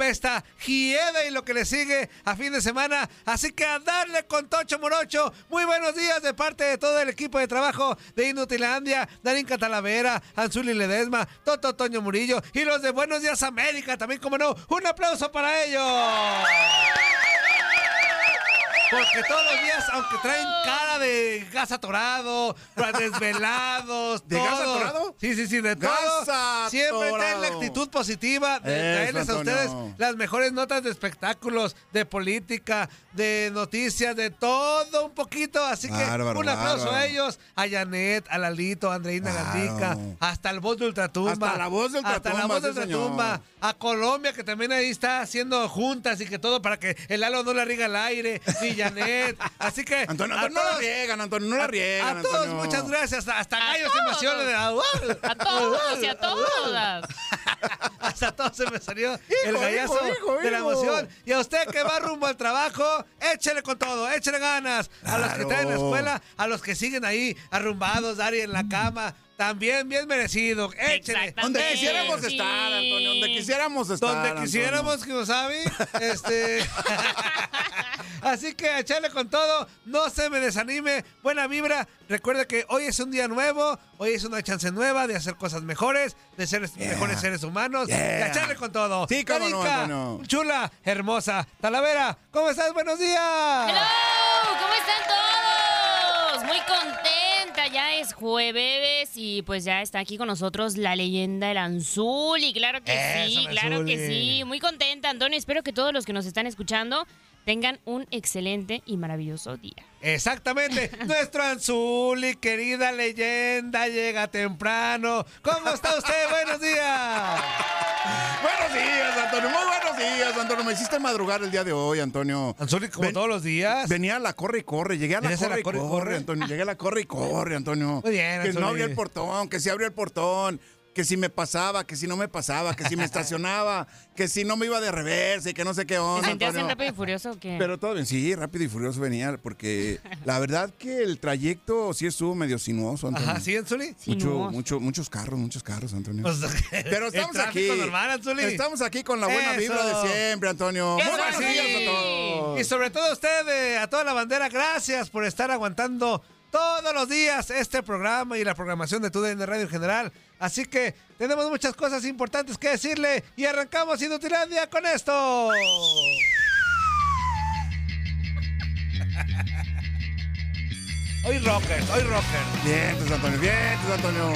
Apesta, hiede y lo que le sigue a fin de semana. Así que a darle con Tocho Morocho. Muy buenos días de parte de todo el equipo de trabajo de Inutilandia, Darín Catalavera, Anzuli Ledesma, Toto Toño Murillo y los de Buenos Días América. También, como no, un aplauso para ellos. Porque todos los días, aunque traen cara de gas atorado, desvelados, ¿De gas todo. atorado? Sí, sí, sí, de todo. Gas Siempre traen la actitud positiva de traerles a ustedes las mejores notas de espectáculos, de política, de noticias, de todo un poquito. Así que Bárbaro, un aplauso bárbaro. a ellos, a Janet, a Lalito, a Andreina. Gandica, hasta el voz de Ultratumba. Hasta la voz de Hasta la Ultratumba, voz de. Ultratumba. A Colombia, que también ahí está haciendo juntas y que todo para que el halo no le riga al aire, Janet. Así que. Antonio, a Antonio, no la riegan, Antonio, no la riegan. A todos, Antonio. muchas gracias. Hasta A Gallo se me salió todos. de la- A todos y a todas. Hasta todos se me salió el gallazo hijo, hijo, de la emoción. Y a usted que va rumbo al trabajo, échele con todo, échele ganas. A los que están en la escuela, a los que siguen ahí arrumbados, Dari en la cama. También bien merecido. Échele. Donde quisiéramos sí. estar, Antonio, donde quisiéramos estar. Donde Antonio. quisiéramos que nos sabe. Este. Así que a echarle con todo, no se me desanime, buena vibra. Recuerde que hoy es un día nuevo, hoy es una chance nueva de hacer cosas mejores, de ser mejores seres humanos. Yeah. Y a echarle con todo. Sí, cómo no, chula, hermosa. Talavera, ¿cómo estás? Buenos días. ¡Hello! ¿Cómo están todos? Muy contenta, ya es jueves y pues ya está aquí con nosotros la leyenda El Anzuli. Claro que Eso, sí, claro que sí. Muy contenta, Antonio. Espero que todos los que nos están escuchando tengan un excelente y maravilloso día. Exactamente. Nuestro Anzuli, querida leyenda, llega temprano. ¿Cómo está usted? Buenos días. Buenos días, Antonio. Muy buenos días, Antonio. Me hiciste madrugar el día de hoy, Antonio. Anzuli, como Ven- todos los días. Venía a la corre y corre, llegué a la ¿Venías a corre, la corre y y corre, corre? Antonio. Llegué a la corre y corre, Antonio. Muy bien, Que no abrió el portón, que sí abrió el portón. Que si me pasaba, que si no me pasaba, que si me estacionaba, que si no me iba de reversa y que no sé qué ¿Te onda. sentías en. Rápido y Furioso o qué? Pero todo bien, sí, rápido y furioso venía, porque la verdad que el trayecto sí estuvo medio sinuoso, Antonio. Ajá, ¿sí, Anzuli? Mucho, Sinuoso. mucho, muchos carros, muchos carros, Antonio. Pues, Pero el estamos aquí. tráfico normal, Anzuli. Estamos aquí con la buena Eso. vibra de siempre, Antonio. Muy Eso buenos sí. días a todos. Y sobre todo a usted, eh, a toda la bandera, gracias por estar aguantando todos los días este programa y la programación de TUDN Radio en general. Así que tenemos muchas cosas importantes que decirle y arrancamos Inutilandia con esto. Hoy rockers, hoy rockers. Vientos, Antonio, vientos, Antonio.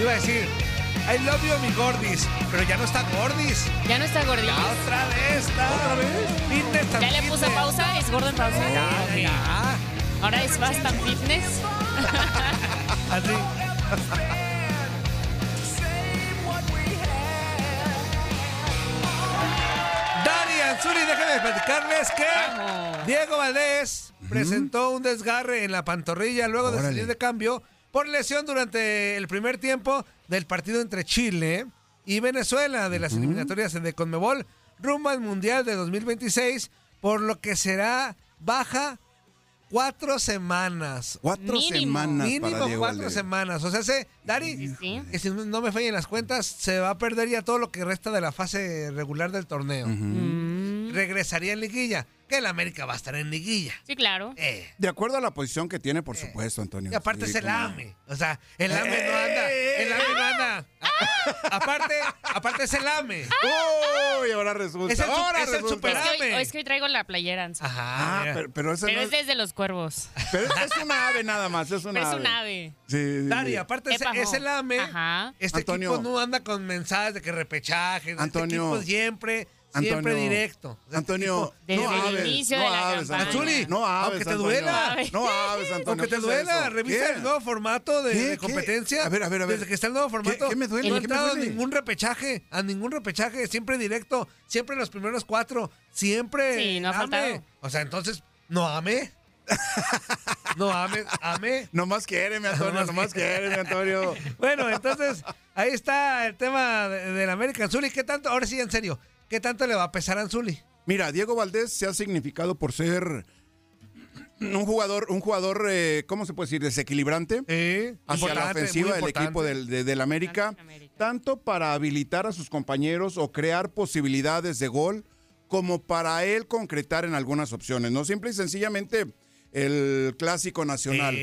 Iba a decir, I love you, mi Gordis, pero ya no está Gordis. ¿Ya no está gordito? Ya otra vez está. ¿Otra vez? Fitness ¿Ya le fitness. pausa? ¿Es gordo en pausa? Ya, ya. Ahora es Fast and Fitness. Así. Dani Anzuli, déjenme platicarles que Vamos. Diego Valdés presentó un desgarre en la pantorrilla luego de salir de cambio por lesión durante el primer tiempo del partido entre Chile y Venezuela de las eliminatorias de Conmebol rumbo al Mundial de 2026, por lo que será baja cuatro semanas. Cuatro Mínimo. semanas Mínimo para Diego cuatro Valdés. semanas. O sea, se, Dari, Sí. que si no me fallan las cuentas, se va a perder ya todo lo que resta de la fase regular del torneo. Mm, Regresaría en liguilla, que el América va a estar en liguilla. Sí, claro. Eh, De acuerdo a la posición que tiene, por supuesto, Antonio. y aparte Sí, es el cómo no. AME. O sea, el AME no anda. El AME no aparte, aparte es el AME. Uy, ahora resulta. Es el ahora es el resulta. super- Es que, hoy, es que hoy traigo la playera. Ajá. Ah, pero, pero ese Pero no es desde los cuervos. pero es una ave nada más, es una Pero es ave. un ave. Sí, sí, Dari, aparte es, es el AME. Ajá. Este Antonio. equipo no anda con mensajes de que repechaje. Este Antonio. equipo siempre, siempre directo. O sea, Antonio, Desde no el aves, inicio no de la aves, campaña. Antonio. Anzuli, no aves, aunque te Antonio. duela. No aves, Antonio. Aunque te ¿qué es duela, revisa ¿Qué? el nuevo formato de, ¿Qué? de ¿Qué? competencia. A ver, a ver, a ver. Desde que está el nuevo formato. qué me duele? No ha ¿Qué me entrado a ningún repechaje. A ningún repechaje. Siempre directo. Siempre en los primeros cuatro. Siempre. Sí, no ha ame. faltado. O sea, entonces, no ame. no ame, ame. Nomás quiéreme, Antonio, Nomás quiéreme, Antonio. Bueno, entonces, ahí está el tema de- del América Anzuli. ¿Qué tanto? Ahora sí, en serio. ¿Qué tanto le va a pesar a Anzuli? Mira, Diego Valdés se ha significado por ser un jugador, un jugador, eh, ¿cómo se puede decir? Desequilibrante. Hacia la ofensiva del equipo del, de- del América, América. tanto para habilitar a sus compañeros o crear posibilidades de gol, como para él concretar en algunas opciones, ¿no? Simple y sencillamente el clásico nacional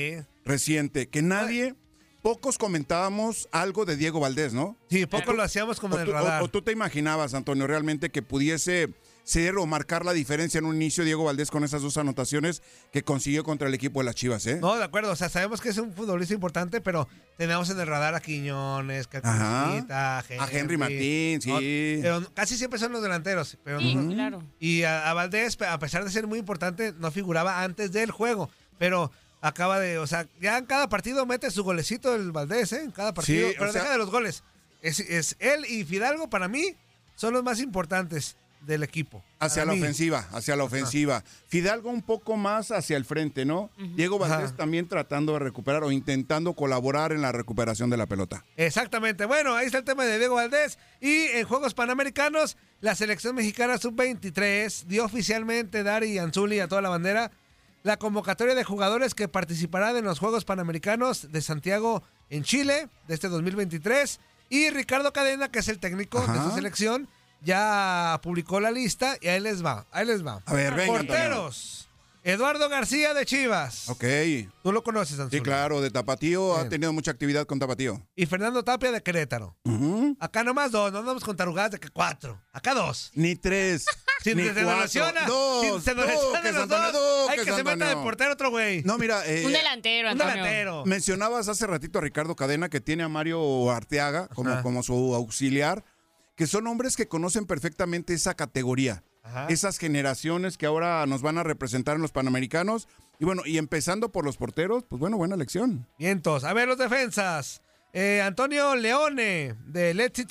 reciente, que nadie, pocos comentábamos algo de Diego Valdés, ¿no? Sí, poco lo hacíamos como O en el tú, o- radar. o tú te imaginabas, Antonio, realmente que pudiese ser o marcar la diferencia en un inicio Diego Valdés con esas dos anotaciones que consiguió contra el equipo de las Chivas, ¿eh? No, de acuerdo. O sea, sabemos que es un futbolista importante, pero tenemos en el radar a Quiñones, a Ajá. A Henry Martín, sí. No, pero casi siempre son los delanteros. Pero Sí, no- claro. y a, a Valdés, a pesar de ser muy importante, no figuraba antes del juego. Pero acaba de, o sea, ya en cada partido mete su golecito el Valdés, ¿eh? En cada partido. Sí, pero sea- deja de los goles. Es, es él y Fidalgo, para mí, son los más importantes del equipo. Hacia la mí. ofensiva, hacia la ofensiva. Fidalgo un poco más hacia el frente, ¿no? Diego Valdés Ajá. también tratando de recuperar o intentando colaborar en la recuperación de la pelota. Exactamente. Bueno, ahí está el tema de Diego Valdés. Y en Juegos Panamericanos, la selección mexicana sub-23 dio oficialmente Dari Anzuli a toda la bandera la convocatoria de jugadores que participarán en los Juegos Panamericanos de Santiago en Chile de este 2023. Y Ricardo Cadena, que es el técnico de esta selección, ya publicó la lista y ahí les va. Ahí les va. A ver, venga, Porteros. Eduardo García de Chivas. Ok. Tú lo conoces, Anzuli. Sí, claro, de Tapatío ha tenido mucha actividad con Tapatío. Y Fernando Tapia de Querétaro. Acá nomás dos, no andamos con tarugadas de que cuatro. Acá dos. Ni tres. Si ni se cuatro. lesiona, Dos. si se los dos, hay que se meta de portero otro güey. No, mira. eh, Un delantero, Un Antonio. delantero. Mencionabas hace ratito a Ricardo Cadena que tiene a Mario Arteaga como, Ajá. como su auxiliar, que son hombres que conocen perfectamente esa categoría, Ajá. esas generaciones que ahora nos van a representar en los Panamericanos. Y bueno, y empezando por los porteros, pues bueno, buena elección. Vientos. A ver, los defensas. Eh, Antonio Leone, de Let's.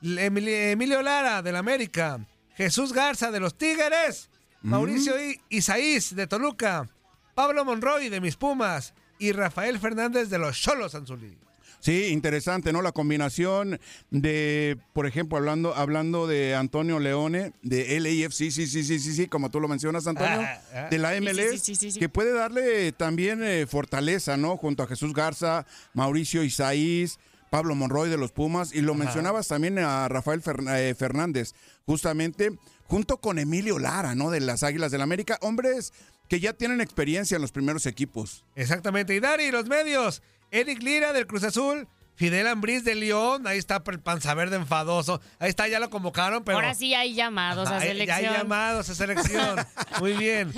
Emilio Lara, del América. Jesús Garza, de los Tigres. Mauricio I- Isaís, de Toluca. Pablo Monroy, de mis Pumas. Y Rafael Fernández, de los Cholos Anzuli. Sí, interesante, ¿no? La combinación de, por ejemplo, hablando, hablando de Antonio Leone, de LAFC, sí, sí, sí, sí, sí, como tú lo mencionas, Antonio, Ah, ah. de la MLS, sí, sí, sí. que puede darle también eh, fortaleza, ¿no? Junto a Jesús Garza, Mauricio Isaís, Pablo Monroy de los Pumas, y lo mencionabas también a Rafael eh, Fernández, justamente, junto con Emilio Lara, ¿no? De las Águilas del América, hombres que ya tienen experiencia en los primeros equipos. Exactamente. Y Dari, los medios. Eric Lira del Cruz Azul. Fidel Ambriz de León. Ahí está el panza verde enfadoso. Ahí está, ya lo convocaron, pero. Ahora sí hay llamados Ajá, a hay- selección. Ya hay llamados a selección. Muy bien.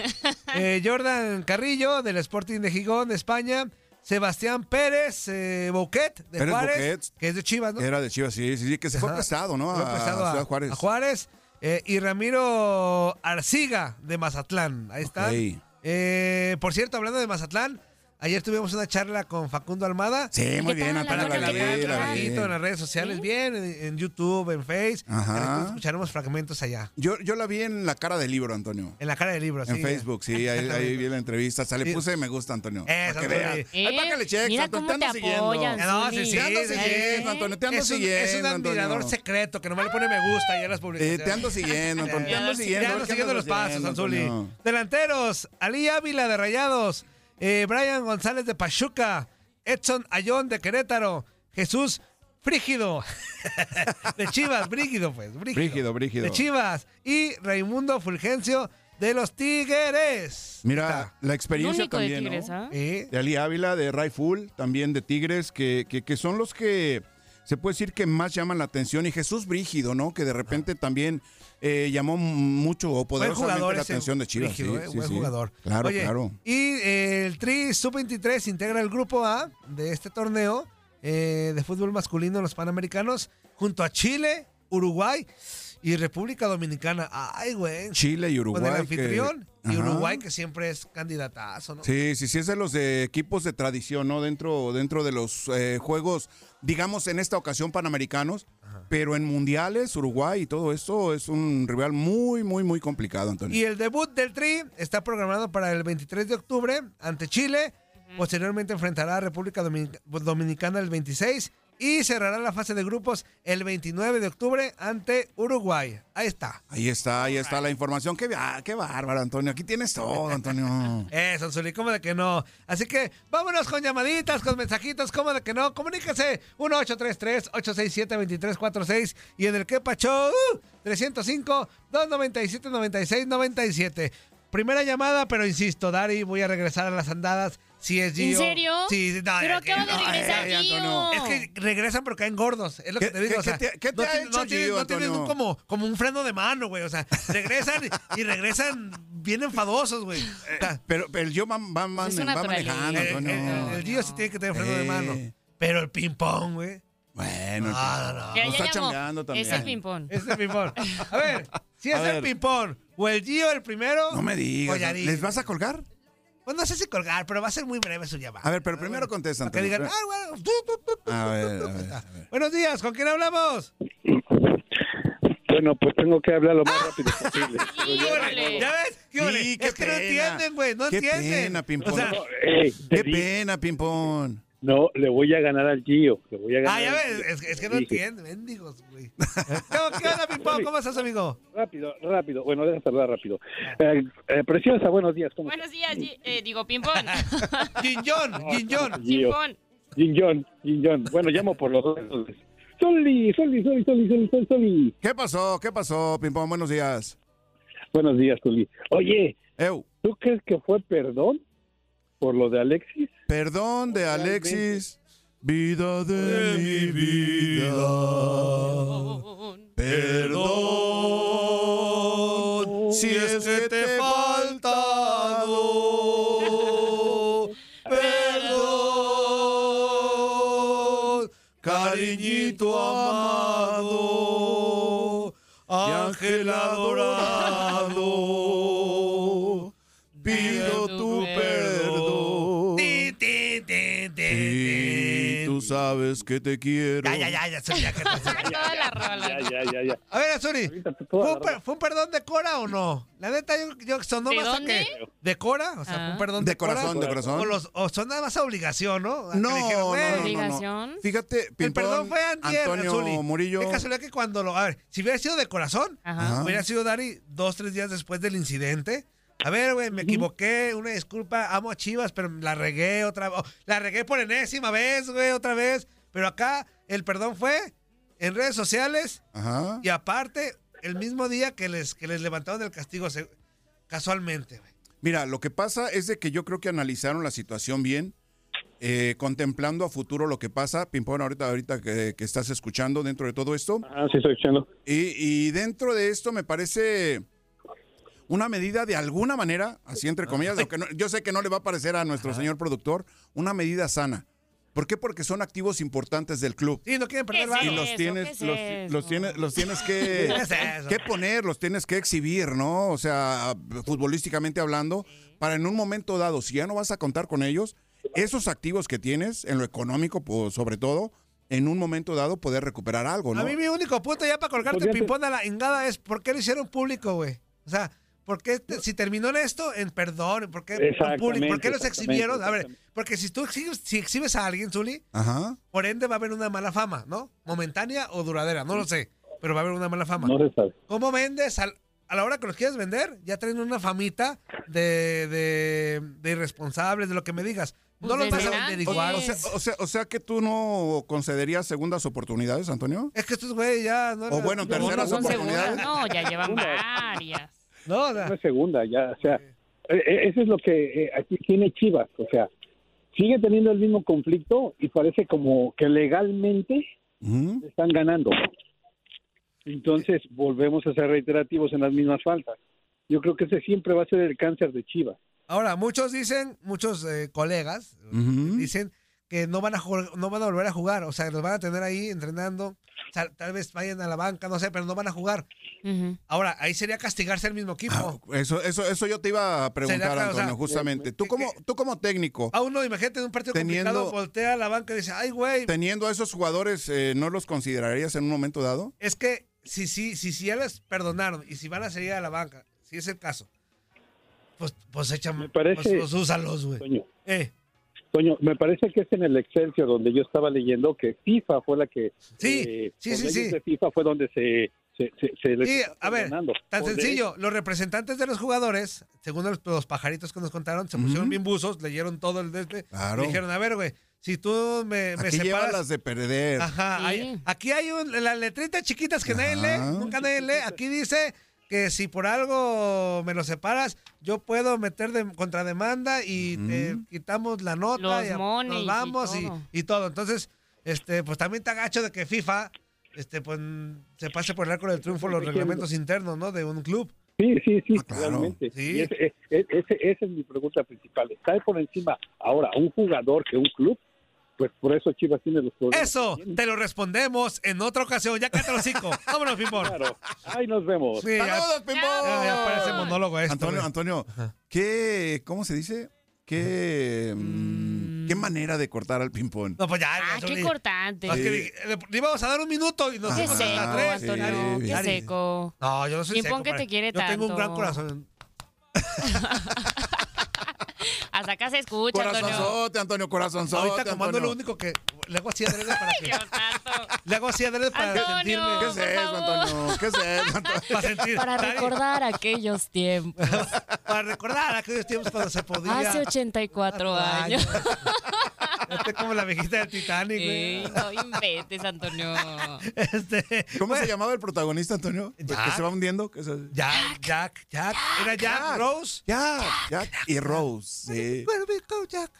Eh, Jordan Carrillo del Sporting de Gijón, de España. Sebastián Pérez eh, Bouquet de Pérez Juárez, Bouquet. que es de Chivas, ¿no? Era de Chivas, sí, sí, sí, que se fue Ajá. prestado, ¿no? Fue A, prestado Ciudad Juárez. a Juárez. Eh, y Ramiro Arciga de Mazatlán. Ahí está. Ok. Eh, por cierto, hablando de Mazatlán, ayer tuvimos una charla con Facundo Almada. Sí, muy bien? Antonio La la la en las redes sociales, bien, en, en YouTube, en Face. Ajá. Escucharemos fragmentos allá. Yo, yo la vi en la cara del libro, Antonio. En la cara del libro, En sí. Facebook, sí, ahí, ahí vi la entrevista. Hasta le Sí. puse me gusta, Antonio. Eso, para que veas. Antonio. Ay, para que le cheques, Mira Antonio, cómo te ando siguiendo. apoyan, No, sí, sí, Te ando sí. siguiendo, Antonio, te ando Es un, siguiendo, es un admirador Antonio. secreto que nomás le pone me gusta y en las Eh, publicaciones. te ando siguiendo, Antonio, te ando siguiendo. Ya ando ¿qué siguiendo los pasos, Anzuli. Delanteros, Ali Ávila de Rayados, eh, Brian González de Pachuca, Edson Ayón de Querétaro, Jesús Frígido de Chivas, Brígido pues, Brígido. Brígido, Brígido. De Chivas y Raimundo Fulgencio de los Tigres. Mira, la experiencia único de también, Tigres, ¿no? ¿ah? Eh, De Ali Ávila, de Ray Full, también de Tigres, que, que, que son los que se puede decir que más llaman la atención. Y Jesús Brígido, ¿no? Que de repente también eh, llamó mucho o poderosamente la atención de Chivas. Brígido, sí, eh, sí, buen sí. jugador. Claro, Oye, claro. Y eh, el Tri Sub-23 integra el grupo A de este torneo eh, de fútbol masculino en los Panamericanos junto a Chile, Uruguay y República Dominicana. Ay, güey. Chile y Uruguay. Con el que- anfitrión y Ajá. Uruguay que siempre es candidatazo, ¿no? Sí, sí, sí, es de los de equipos de tradición, ¿no? Dentro, dentro de los eh, juegos, digamos, en esta ocasión panamericanos, pero en mundiales, Uruguay y todo esto es un rival muy, muy, muy complicado, Antonio. Y el debut del Tri está programado para el 23 de octubre ante Chile. Posteriormente enfrentará a República Dominica- Dominicana el 26 y cerrará la fase de grupos el 29 de octubre ante Uruguay. Ahí está. Ahí está, ahí está la información. Qué, ah, qué bárbaro, Antonio. Aquí tienes todo, Antonio. Eso, Zuli, ¿cómo de que no? Así que vámonos con llamaditas, con mensajitos, ¿cómo de que no? Comuníquese 1-833-867-2346 y en el que pacho 305-297-9697. Primera llamada, pero insisto, Dari, voy a regresar a las andadas. Si es Gio. ¿En serio? Sí, no, ¿Pero qué va de no, regresar, ay, Antonio. Gio? Es que regresan pero caen gordos, es lo que ¿Qué- te digo. qué- o sea, qué te- qué te no ha hecho no tienen, Gio, no tienen un como, como un freno de mano, güey. O sea, regresan y regresan bien enfadosos, güey. O sea, Pero, pero yo va, va, va- va naturaleza. manejando, el, Antonio. el- el Gio sí tiene que tener freno de Eh. mano. Pero el ping-pong, güey. Bueno, No, no, no. Está chambeando también. Es el ping-pong. Es el ping-pong. A ver, si es el ping-pong o el Gio el primero. No me digas. ¿Les vas a colgar? Pues no sé si colgar, pero va a ser muy breve su llamada. A ver, pero primero contesta, Para que digan, ah, bueno. tu, tu, tu, tu". A ver, a ver, a ver. Buenos días, ¿con quién hablamos? Bueno, pues tengo que hablar lo más rápido posible. Híjole. ¿Ya ves? ¿Qué Sí, ole? qué es que no pena. entienden, güey, no Qué entienden. pena. O sea, No, ey, te Qué di- pena, ping-pong. No, le voy a ganar al Gio. Le voy a ganar ah, ya ves, es, es que no Dije, entienden, mendigos, güey. ¿Qué, ¿Qué onda, Pimpón? ¿Cómo estás, amigo? Rápido, rápido. Bueno, deja saludar rápido. Eh, eh, preciosa, buenos días. ¿Cómo Buenos días, eh, digo, ping-pong. Guiñón, Guiñón. Gio. Ping-pong. Jin John, Jin John. Bueno, llamo por los dos. entonces. Soli, Soli, Soli, Soli, Soli, Soli, Soli. ¿Qué pasó? ¿Qué pasó, ping-pong? Buenos días. Buenos días, Soli. Oye, Eu, ¿tú crees que fue perdón por lo de Alexis? perdón de Alexis. Vida de mi vida. Perdón si es que te he faltado. Perdón, cariñito amado, ángel adorado. Sabes que te quiero. Ya, ya, ya, ya, ya, que no se- Toda la rola. Ya, ya, ya, ya. A ver, Ahorita te ¿fue un, per- fue un perdón de Cora o no? La neta, yo, yo sonó ¿De más a dónde? que. ¿De Cora? O sea, fue Ah. un perdón de, De corazón, Cora. de corazón. O, los, o son nada más a obligación, ¿no? A que No, le dijeron, no, "Güey, no, no, no. Obligación. Fíjate, El Pimpón, perdón fue antier, Antonio Zuli. Murillo. Qué casualidad que cuando lo... A ver, si hubiera sido de corazón, Ajá. hubiera sido Dari dos, tres días después del incidente. A ver, güey, me equivoqué, una disculpa, amo a Chivas, pero la regué otra vez. La regué por enésima vez, güey, otra vez. Pero acá el perdón fue en redes sociales Ajá. y aparte el mismo día que les, que les levantaron del castigo, se- casualmente, güey. Mira, lo que pasa es de que yo creo que analizaron la situación bien, eh, contemplando a futuro lo que pasa. Pimpón, ahorita, ahorita que, que estás escuchando dentro de todo esto. Ah, sí, estoy escuchando. Y, y dentro de esto me parece una medida de alguna manera, así entre comillas, lo que no- yo sé que no le va a parecer a nuestro señor productor, una medida sana. ¿Por qué? Porque son activos importantes del club. Sí, no quieren perder ¿Qué es. Y los tienes, ¿Qué es los, tienes, los tienes que, que poner, los tienes que exhibir, ¿no? O sea, futbolísticamente hablando, para en un momento dado, si ya no vas a contar con ellos, esos activos que tienes, en lo económico, pues, sobre todo, en un momento dado poder recuperar algo, ¿no? A mí mi único punto ya para colgarte ser- ping-pong a la ingada es ¿por qué lo hicieron público, güey? O sea, ¿por qué te- si terminó en esto, en perdón? ¿Por qué, público? ¿Por qué los exhibieron? A ver, porque si tú exhibes, si exhibes a alguien, Zuli, Ajá. por ende va a haber una mala fama, ¿no? Momentánea o duradera, no lo sé, pero va a haber una mala fama. No. ¿Cómo vendes? Al- a la hora que los quieres vender, ya traen una famita de, de, de irresponsables, de lo que me digas. No Pues los vas a vender igual. O sea, o, sea, o sea que tú no concederías segundas oportunidades, Antonio. es que estos güeyes ya... No, O bueno, No, terceras no oportunidades. no, ya llevan varias. No, o sea, No es segunda, ya, o sea, eh, eh, eso es lo que eh, aquí tiene Chivas, o sea, sigue teniendo el mismo conflicto y parece como que legalmente están ganando. Entonces volvemos a ser reiterativos en las mismas faltas. Yo creo que ese siempre va a ser el cáncer de Chivas. Ahora, muchos dicen, muchos eh, colegas dicen que no van a jugar, no van a volver a jugar, o sea, los van a tener ahí entrenando, tal, tal vez vayan a la banca, no sé, pero no van a jugar. Ahora, ahí sería castigarse el mismo equipo. Ah, eso, eso, eso yo te iba a preguntar, Sería, o sea, Antonio, justamente. Tú que- como, que- tú como técnico, A uno, imagínate, en un partido Teniendo- complicado, voltea a la banca y dice, ay, güey, teniendo a esos jugadores, eh, ¿no los considerarías en un momento dado? es que si, si, si, si ya les perdonaron y si van a seguir a la banca, si es el caso, pues, pues échame, Me parece- pues, pues úsalos, güey. Eh, Toño, me parece que es en el Excelsior donde yo estaba leyendo que FIFA fue la que... Sí, eh, sí, sí, sí. de FIFA fue donde se... se, se, se les Sí, a ver. Tan sencillo, los representantes de los jugadores, según los, los pajaritos que nos contaron, se pusieron bien buzos, leyeron todo el desde Claro. y dijeron, a ver, güey, si tú me, me Aquí lleva separas... las de perder. Ajá, Sí. hay- aquí hay un, las letritas chiquitas que nadie lee, nunca nadie lee, aquí dice que si por algo me lo separas, yo puedo meter de, contrademanda y te quitamos la nota Los y nos vamos y, todo. y todo. Entonces, este, pues también te agacho de que FIFA este, pues, se pase por el arco del triunfo los reglamentos internos, ¿no? De un club. Sí, sí, sí, Ah, claro. realmente. Sí. Ese- e- e- ese- esa es mi pregunta principal. ¿Está por encima ahora un jugador que un club? Pues por eso Chivas tiene los problemas. Eso te lo respondemos en otra ocasión. Ya cállate los hocico. Vámonos, Pimpón. Claro. Ahí nos vemos. Sí, ¡Saludos, Pimpón! ya- ya parece monólogo esto. Antonio, güey. Antonio, ¿qué, cómo se dice? ¿Qué, mm, qué manera de cortar al ping-pong? No, pues ya. Ah, qué cortante. No, es que le, le íbamos a dar un minuto y nos Qué seco, tres. Antonio, sí. qué seco. No, yo no soy seco. que te quiere Yo tengo un gran tanto. corazón. Hasta acá se escucha, Antonio. Corazonzote, Antonio, corazonzote, Ahorita como ando Antonio. lo único que le hago así adrede para que... Le hago así adrede para Antonio. sentirme... ¿Qué es eso. Antonio? ¿Qué es eso, Antonio? Para sentir... Para recordar aquellos tiempos. Para recordar aquellos tiempos cuando se podía... Hace 84 años. Estoy como la viejita del Titanic, Sí, güey. no inventes, Antonio. Este, ¿Cómo se llamaba el protagonista, Antonio? ¿Que Jack. se va hundiendo? ¿Qué se- Jack, Jack, Jack. Era Jack, Rose. Jack, Jack y Rose. Sí. Where we go, Jack.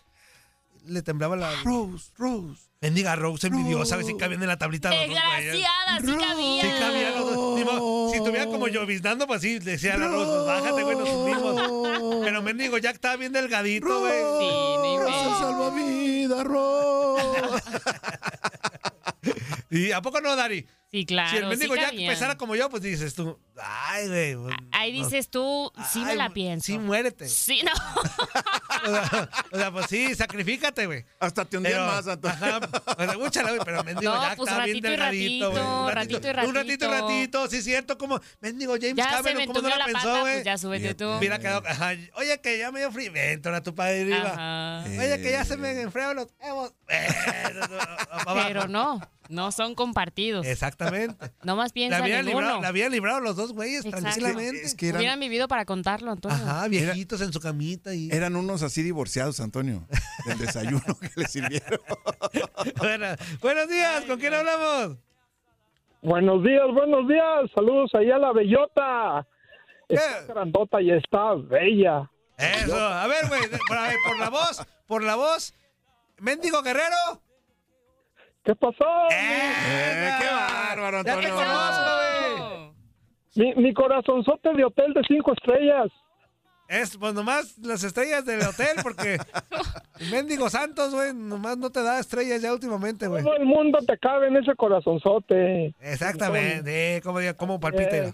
Le temblaba la... Rose, Rose. Bendiga Rose envidiosa, a ver si cabían en la tablita los dos güeyes. Desgraciada, sí cabía. Sí cabían los dos. Ni modo, Si estuviera como lloviznando, pues sí, le decía a la Rose, pues bájate, güey, nos hundimos. Pero mendigo, Jack estaba bien delgadito, güey. Sí, no Rose, inventes. salvavidas, Rose. ¿Y a poco no, Dari? Sí, claro. si el mendigo sí Jack cabían. pesara como yo, pues dices tú, ay, güey. pues, Ahí dices tú, sí me la pienso. Sí, muérete. Sí, no. O sea, o sea, pues sí, sacrifícate, güey. Hasta te hundían Pero, más, Antonio. Ajá, o sea, úchala, güey, pero mendigo No, ya pues está bien ratito delgadito, güey. ratito, Un ratito y Un ratito y ratito. ratito, sí, cierto, como mendigo James Ya Cameron, me ¿cómo no la la pensó, güey? pues ya súbete tú. Mira, quedó, ajá, oye, que ya me dio frío, vente ahora tú para arriba. Ajá. Oye, que ya se me enfriaron los huevos. Pero no, no son compartidos. Exactamente. No más La piensan habían, en librado, uno. la habían librado los dos güeyes Exacto. tranquilamente. Es que eran, Hubieran vivido para contarlo, Antonio. Ajá, viejitos en su camita y... eran unos así divorciados, Antonio, del desayuno que le sirvieron. Bueno, buenos días, ¿con quién hablamos? Buenos días, buenos días. Saludos ahí a la bellota. ¿Qué? Está grandota y está bella. Eso, a ver, güey, por, por la voz, por la voz. Mendigo Guerrero. ¿Qué pasó? Eh, qué bárbaro, Ya te Antonio. conozco, güey. Mi, mi corazonzote de hotel de cinco estrellas. Es, pues nomás las estrellas del hotel, porque Mendigo Santos, güey, nomás no te da estrellas ya últimamente, güey. Todo el mundo te cabe en ese corazonzote. Exactamente, como, como palpita. Eh,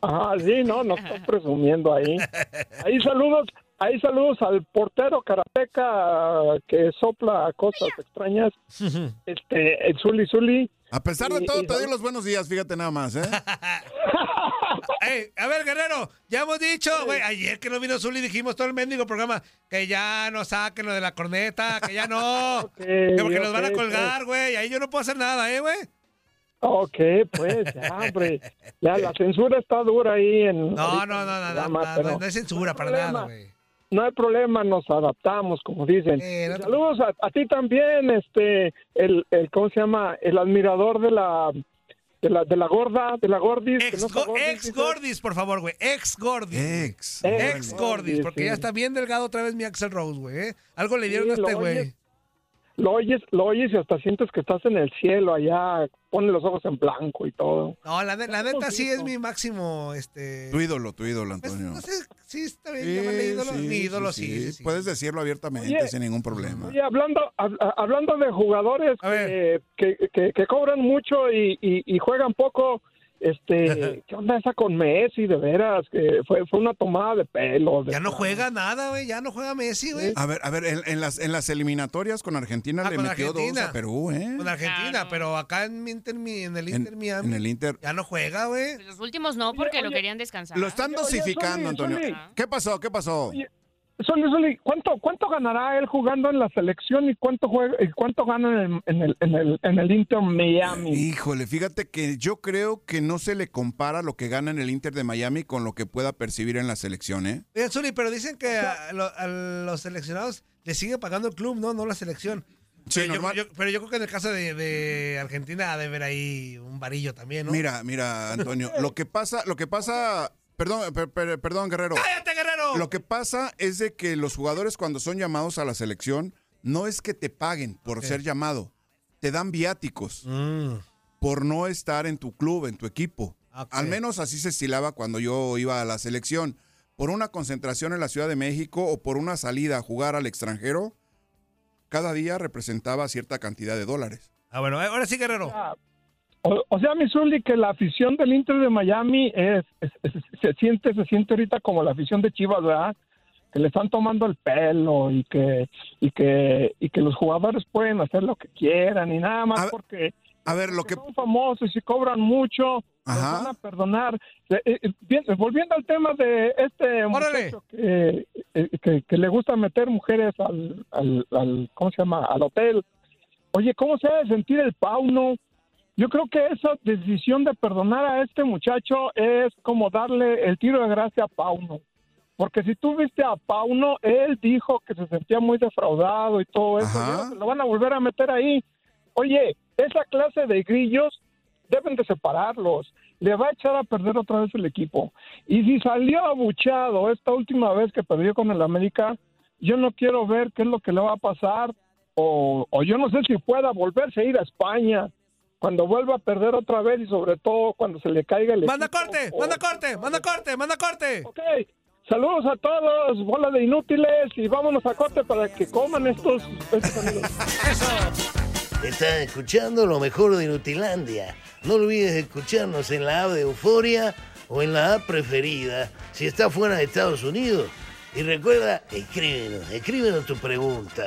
Ah, sí, no, no estoy presumiendo ahí. Ahí saludos, ahí saludos al portero karateca que sopla cosas extrañas. Este, el Zuli Zuli. A pesar de Y- todo, y- te doy los buenos días, fíjate nada más, ¿eh? A ver, Guerrero, ya hemos dicho, güey, ayer que no vino Zuli dijimos todo el mendigo programa que ya no saquen lo de la corneta, que ya no, que porque nos van a colgar, güey, ahí yo no puedo hacer nada, ¿eh, güey? Ok, pues, ya, hombre. Ya, la censura está dura ahí en. No, ahorita no, no, no, no, no, no, no es censura para nada, güey. No hay problema, nos adaptamos, como dicen. Eh, no te- Saludos a, a ti también, este, el, el, ¿cómo se llama? El admirador de la, de la, de la gorda, de la gordis. que Ex, no está go- gordis, ex dice. gordis, por favor, güey, ex gordis. Ex. Ex gordis, porque sí. ya está bien delgado otra vez mi Axel Rose, güey. ¿eh? Algo le dieron Sí, a este güey. Lo oyes, lo oyes y hasta sientes que estás en el cielo allá, pone los ojos en blanco y todo. No, la, la neta sí es mi máximo, este... Tu ídolo, tu ídolo, pues, Antonio. no sé, sí, está bien, Sí, llamarle ídolo. sí, mi ídolo, sí, sí, sí. sí. Puedes decirlo abiertamente Oye, sin ningún problema. Oye, hablando, a- hablando de jugadores eh, que, que, que cobran mucho y, y, y juegan poco, este, ¿qué onda esa con Messi? De veras, que fue, fue una tomada de pelo. de Ya no juega nada, güey, ya no juega Messi, güey. A ver, a ver, en, en las, en las eliminatorias con Argentina Ah, le con metió Argentina. dos a Perú, ¿eh? Con Argentina, Claro. pero acá en, Inter, el En, Inter Miami en el Inter. ya no juega, güey. Pues Los últimos no, porque lo oye, querían descansar. Lo están Oye, oye, dosificando, Antonio. ¿Qué pasó? ¿Qué pasó? Soli, Soli, ¿cuánto, ¿cuánto ganará él jugando en la selección y cuánto juega y cuánto gana en el, en el, en el, en el Inter Miami? Híjole, fíjate que yo creo que no se le compara lo que gana en el Inter de Miami con lo que pueda percibir en la selección, ¿eh? Oye, Zuli, pero dicen que a, lo- a los seleccionados les sigue pagando el club, ¿no? No la selección. Sí, pero, yo, normal. yo- pero yo creo que en el caso de, de Argentina ha de ver ahí un varillo también, ¿no? Mira, mira, Antonio, lo que pasa, lo que pasa, perdón, per- per- perdón, Guerrero. ¡Cállate, Guerrero! Lo que pasa es de que los jugadores cuando son llamados a la selección no es que te paguen por ser llamado, te dan viáticos Mm, por no estar en tu club, en tu equipo. Al menos así se estilaba cuando yo iba a la selección. Por una concentración en la Ciudad de México o por una salida a jugar al extranjero, cada día representaba cierta cantidad de dólares. Ah, bueno, ahora sí, Guerrero. O, o sea, mi Zuli, que la afición del Inter de Miami es, es- es- se siente se siente ahorita como la afición de Chivas, ¿verdad? Que le están tomando el pelo y que y que y que los jugadores pueden hacer lo que quieran y nada más A ver, porque A ver, lo que son famosos y cobran mucho, los Ajá. van a perdonar. Eh, eh, bien, volviendo al tema de este Órale. muchacho que, eh, que, que le gusta meter mujeres al, al, al- ¿cómo se llama? Al hotel. Oye, ¿cómo se debe sentir el Pauno? Yo creo que esa decisión de perdonar a este muchacho es como darle el tiro de gracia a Pauno. Porque si tú viste a Pauno, él dijo que se sentía muy defraudado y todo eso. Y se lo van a volver a meter ahí. Oye, esa clase de grillos deben de separarlos. Le va a echar a perder otra vez el equipo. Y si salió abuchado esta última vez que perdió con el América, yo no quiero ver qué es lo que le va a pasar. O, o yo no sé si pueda volverse a ir a España cuando vuelva a perder otra vez y sobre todo cuando se le caiga el ¡Manda equipo. corte! O- ¡Manda corte! ¡Manda corte! ¡Manda corte! Ok, saludos a todos, bola de inútiles y vámonos a corte para que coman estos, estos amigos. Estás escuchando lo mejor de Nutilandia. No olvides escucharnos en la app de Euforia o en la app preferida si estás fuera de Estados Unidos. Y recuerda, escríbenos, escríbenos tu pregunta,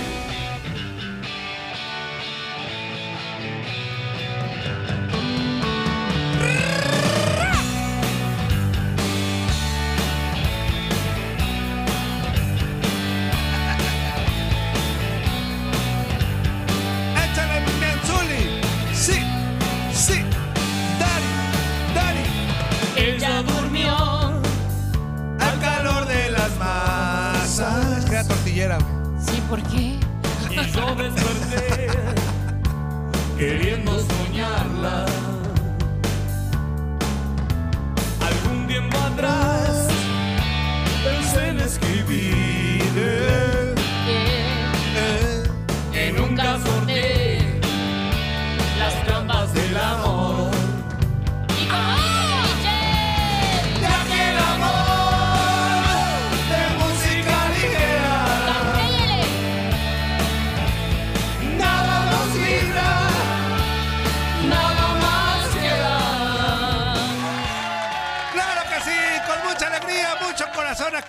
¿por qué?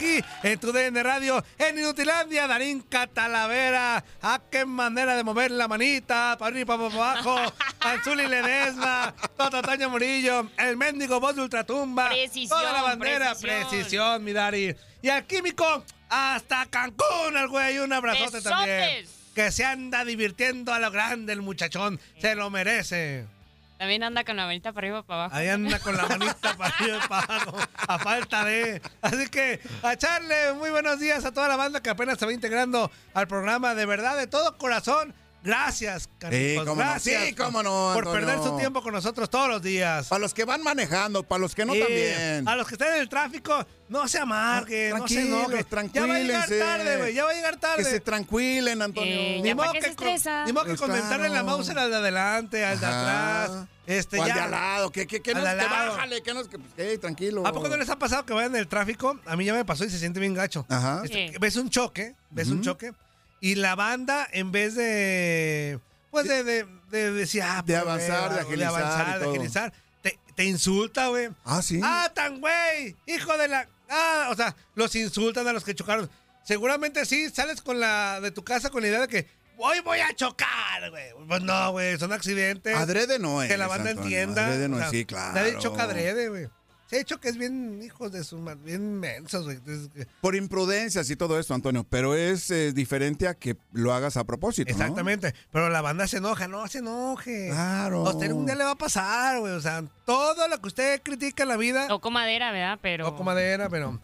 Aquí en tu DN Radio, en Inutilandia, Darín Catalavera. ¡Ah, qué manera de mover la manita! Para arriba y para abajo. Anzuli Ledesma, Toto Toño Murillo, el mendigo voz de Ultratumba. Precisión, Toda la bandera, precisión. precisión, mi Dari. Y al químico, hasta Cancún, el güey. Un abrazote Besotes. también. Que se anda divirtiendo a lo grande el muchachón. Se lo merece. También anda con la manita para arriba para abajo. Ahí anda con la manita para arriba para abajo, a falta de. Así que a echarle muy buenos días a toda la banda que apenas se va integrando al programa. De verdad, de todo corazón. Gracias, carnijos, cómo no. gracias Sí, cómo no, por perder su tiempo con nosotros todos los días. Para los que van manejando, para los que no Sí, también. A los que están en el tráfico, no se amarguen, no se enojen. Ya va a llegar tarde, güey, ya va a llegar tarde. Que se tranquilen, Antonio. Eh, Ni modo se que, estresa. ni modo que Pues comentarle la Mauser al de adelante, al de Ajá. atrás. Este, O al ya. de al lado, que, que, que, Al no, que lado. bájale, que no, que, pues, eh, tranquilo. ¿A poco no les ha pasado que vayan en el tráfico? A mí ya me pasó y se siente bien gacho. Ajá. Este, Sí. Ves un choque, ves un choque, y la banda, en vez de. Pues de, de, de decir, ah, De pues, avanzar, de agilizar avanzar, y de agilizar, te, te insulta, güey. Ah, sí. Ah, tan güey, hijo de la. Ah, o sea, los insultan a los que chocaron. Seguramente sí, sales con la de tu casa con la idea de que hoy voy a chocar, güey. Pues no, güey, son accidentes. Adrede no es. que la banda Antonio, entienda. Adrede no o es, sea, sí, claro. Nadie choca adrede, güey. Se ha hecho que es bien hijos de su madre, bien mensos, güey. Por imprudencias y todo esto, Antonio, pero es eh, diferente a que lo hagas a propósito, ¿no? Exactamente. Pero la banda se enoja, no se enoje. Claro. A usted un día le va a pasar, güey. O sea, todo lo que usted critica en la vida, Toco madera, ¿verdad? Pero. toco madera, pero.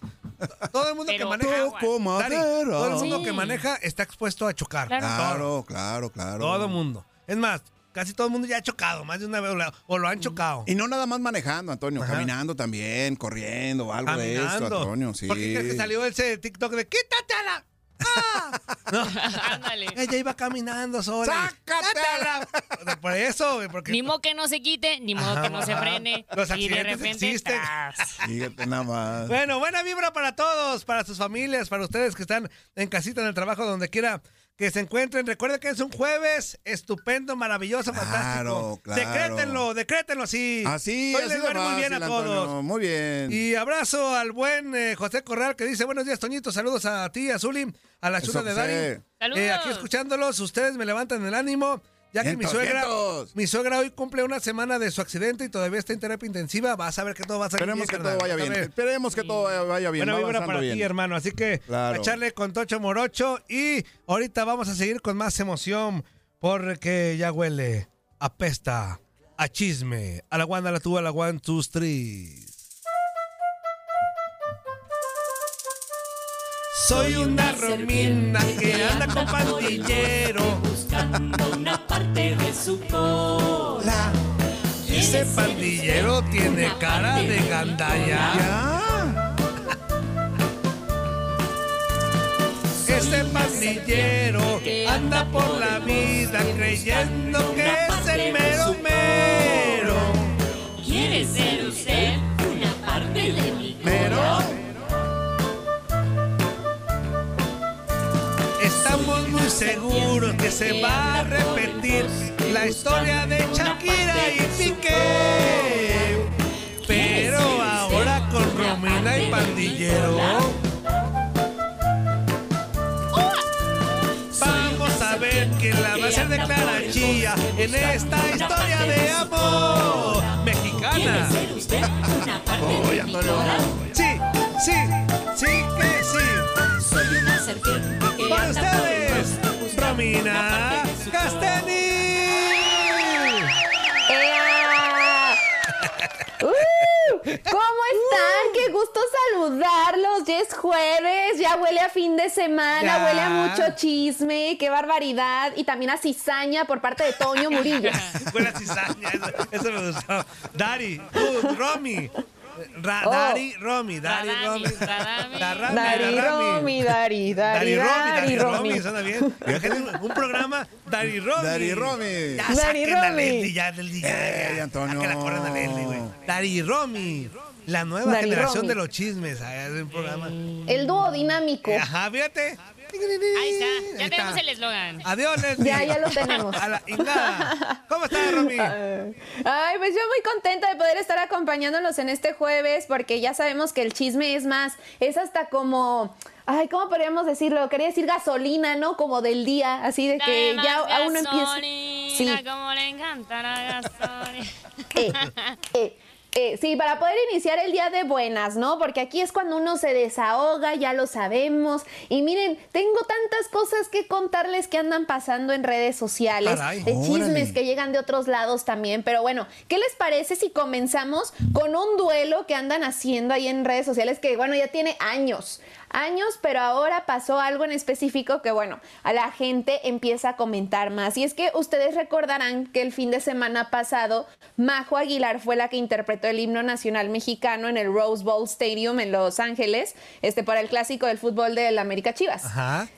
Todo el mundo que maneja. Toco Dani, madera. todo el mundo Sí. que maneja está expuesto a chocar. Claro. Claro, claro, claro. Todo el mundo. Es más, casi todo el mundo ya ha chocado, más de una vez, o o lo han chocado. Y no nada más manejando, Antonio, Ajá. caminando también, corriendo, algo de esto. Antonio, sí. ¿Por qué crees que salió ese TikTok de quítate a la. ¡Ah! No. Ándale. Ella iba caminando sola. ¡Sácatela! O sea, Por eso, porque. Ni modo que no se quite, ni modo que no se frene. Los y de accidentes repente. existen. nada más. Bueno, buena vibra para todos, para sus familias, para ustedes que están en casita, en el trabajo, donde quiera que se encuentren. Recuerden que es un jueves estupendo, maravilloso, Claro, fantástico. claro. Decrétenlo, decrétenlo así. Así, Hoy así les de va ir muy bien a Antonio, todos. Muy bien. Y abrazo al buen eh, José Corral que dice, buenos días, Toñito, saludos a ti, a Zuli, a la chula de. Saludos. Eh, aquí escuchándolos, ustedes me levantan el ánimo. Ya que mi suegra, mi suegra hoy cumple una semana de su accidente y todavía está en terapia intensiva, vas a ver que todo va a salir Esperemos bien, que todo vaya bien. Esperemos que todo vaya bien. Buena va vibra para bien. ti, hermano. Así que Claro. a echarle con Tocho Morocho. Y ahorita vamos a seguir con más emoción porque ya huele, apesta, a chisme, a la one, a la two, a la one, two, three. Soy una romina que anda con pandillero. Buscando una parte de su cola. Ese pandillero tiene cara de gandalla. Ese pandillero anda por la vida creyendo que es el mero mero. ¿Quiere ser usted seguros que se va a repetir la historia de Shakira y Piqué. Pero ahora con Romina y Pandillero. Vamos a ver quién la va a hacer declarar chilla en esta historia de amor mexicana. de? Sí, sí, sí. Romina. ¡Ea! ¡Uh! ¿Cómo están? ¡Qué gusto saludarlos! Ya es jueves, ya huele a fin de semana, Ya. huele a mucho chisme, qué barbaridad. Y también a cizaña por parte de Toño Murillo. Buena cizaña, eso, eso me gustó. Dari, tú, Romy. Ra- Oh. Dari, Romy, Dari, Romy. Dari. Romy, Dari, Dari, Dari Romy, suena bien. Un, programa Dari Romy. Dari Romy. Ya Dari saquen a Romy. Leslie ya, Leslie, ya, Ey, ya. Antonio. Que la corran a Leslie, güey. Dari Romy. La nueva Dari generación Romy. de los chismes. Es un programa. El dúo dinámico. Ajá, fíjate. Ahí está, ya Ahí tenemos está. el eslogan. Adiós, Leslie. Ya, ya lo tenemos. A la ingada. ¿Cómo estás, Romy? Ay, pues yo muy contenta de poder estar acompañándolos en este jueves porque ya sabemos que el chisme es más, es hasta como, ay, ¿cómo podríamos decirlo? Quería decir gasolina, ¿no? Como del día, así de que Dame ya a uno empieza... gasolina, Sí. como le encanta la gasolina. Eh, eh, eh, sí, para poder iniciar el día de buenas, ¿no? Porque aquí es cuando uno se desahoga, ya lo sabemos. Y miren, tengo tantas cosas que contarles que andan pasando en redes sociales, Caray. de chismes Órale. que llegan de otros lados también. Pero bueno, ¿qué les parece si comenzamos con un duelo que andan haciendo ahí en redes sociales que, bueno, ya tiene años? Años, pero ahora pasó algo en específico que, bueno, a la gente empieza a comentar más. Y es que ustedes recordarán que el fin de semana pasado, Majo Aguilar fue la que interpretó el himno nacional mexicano en el Rose Bowl Stadium en Los Ángeles, este, para el clásico del fútbol del América Chivas. Ajá.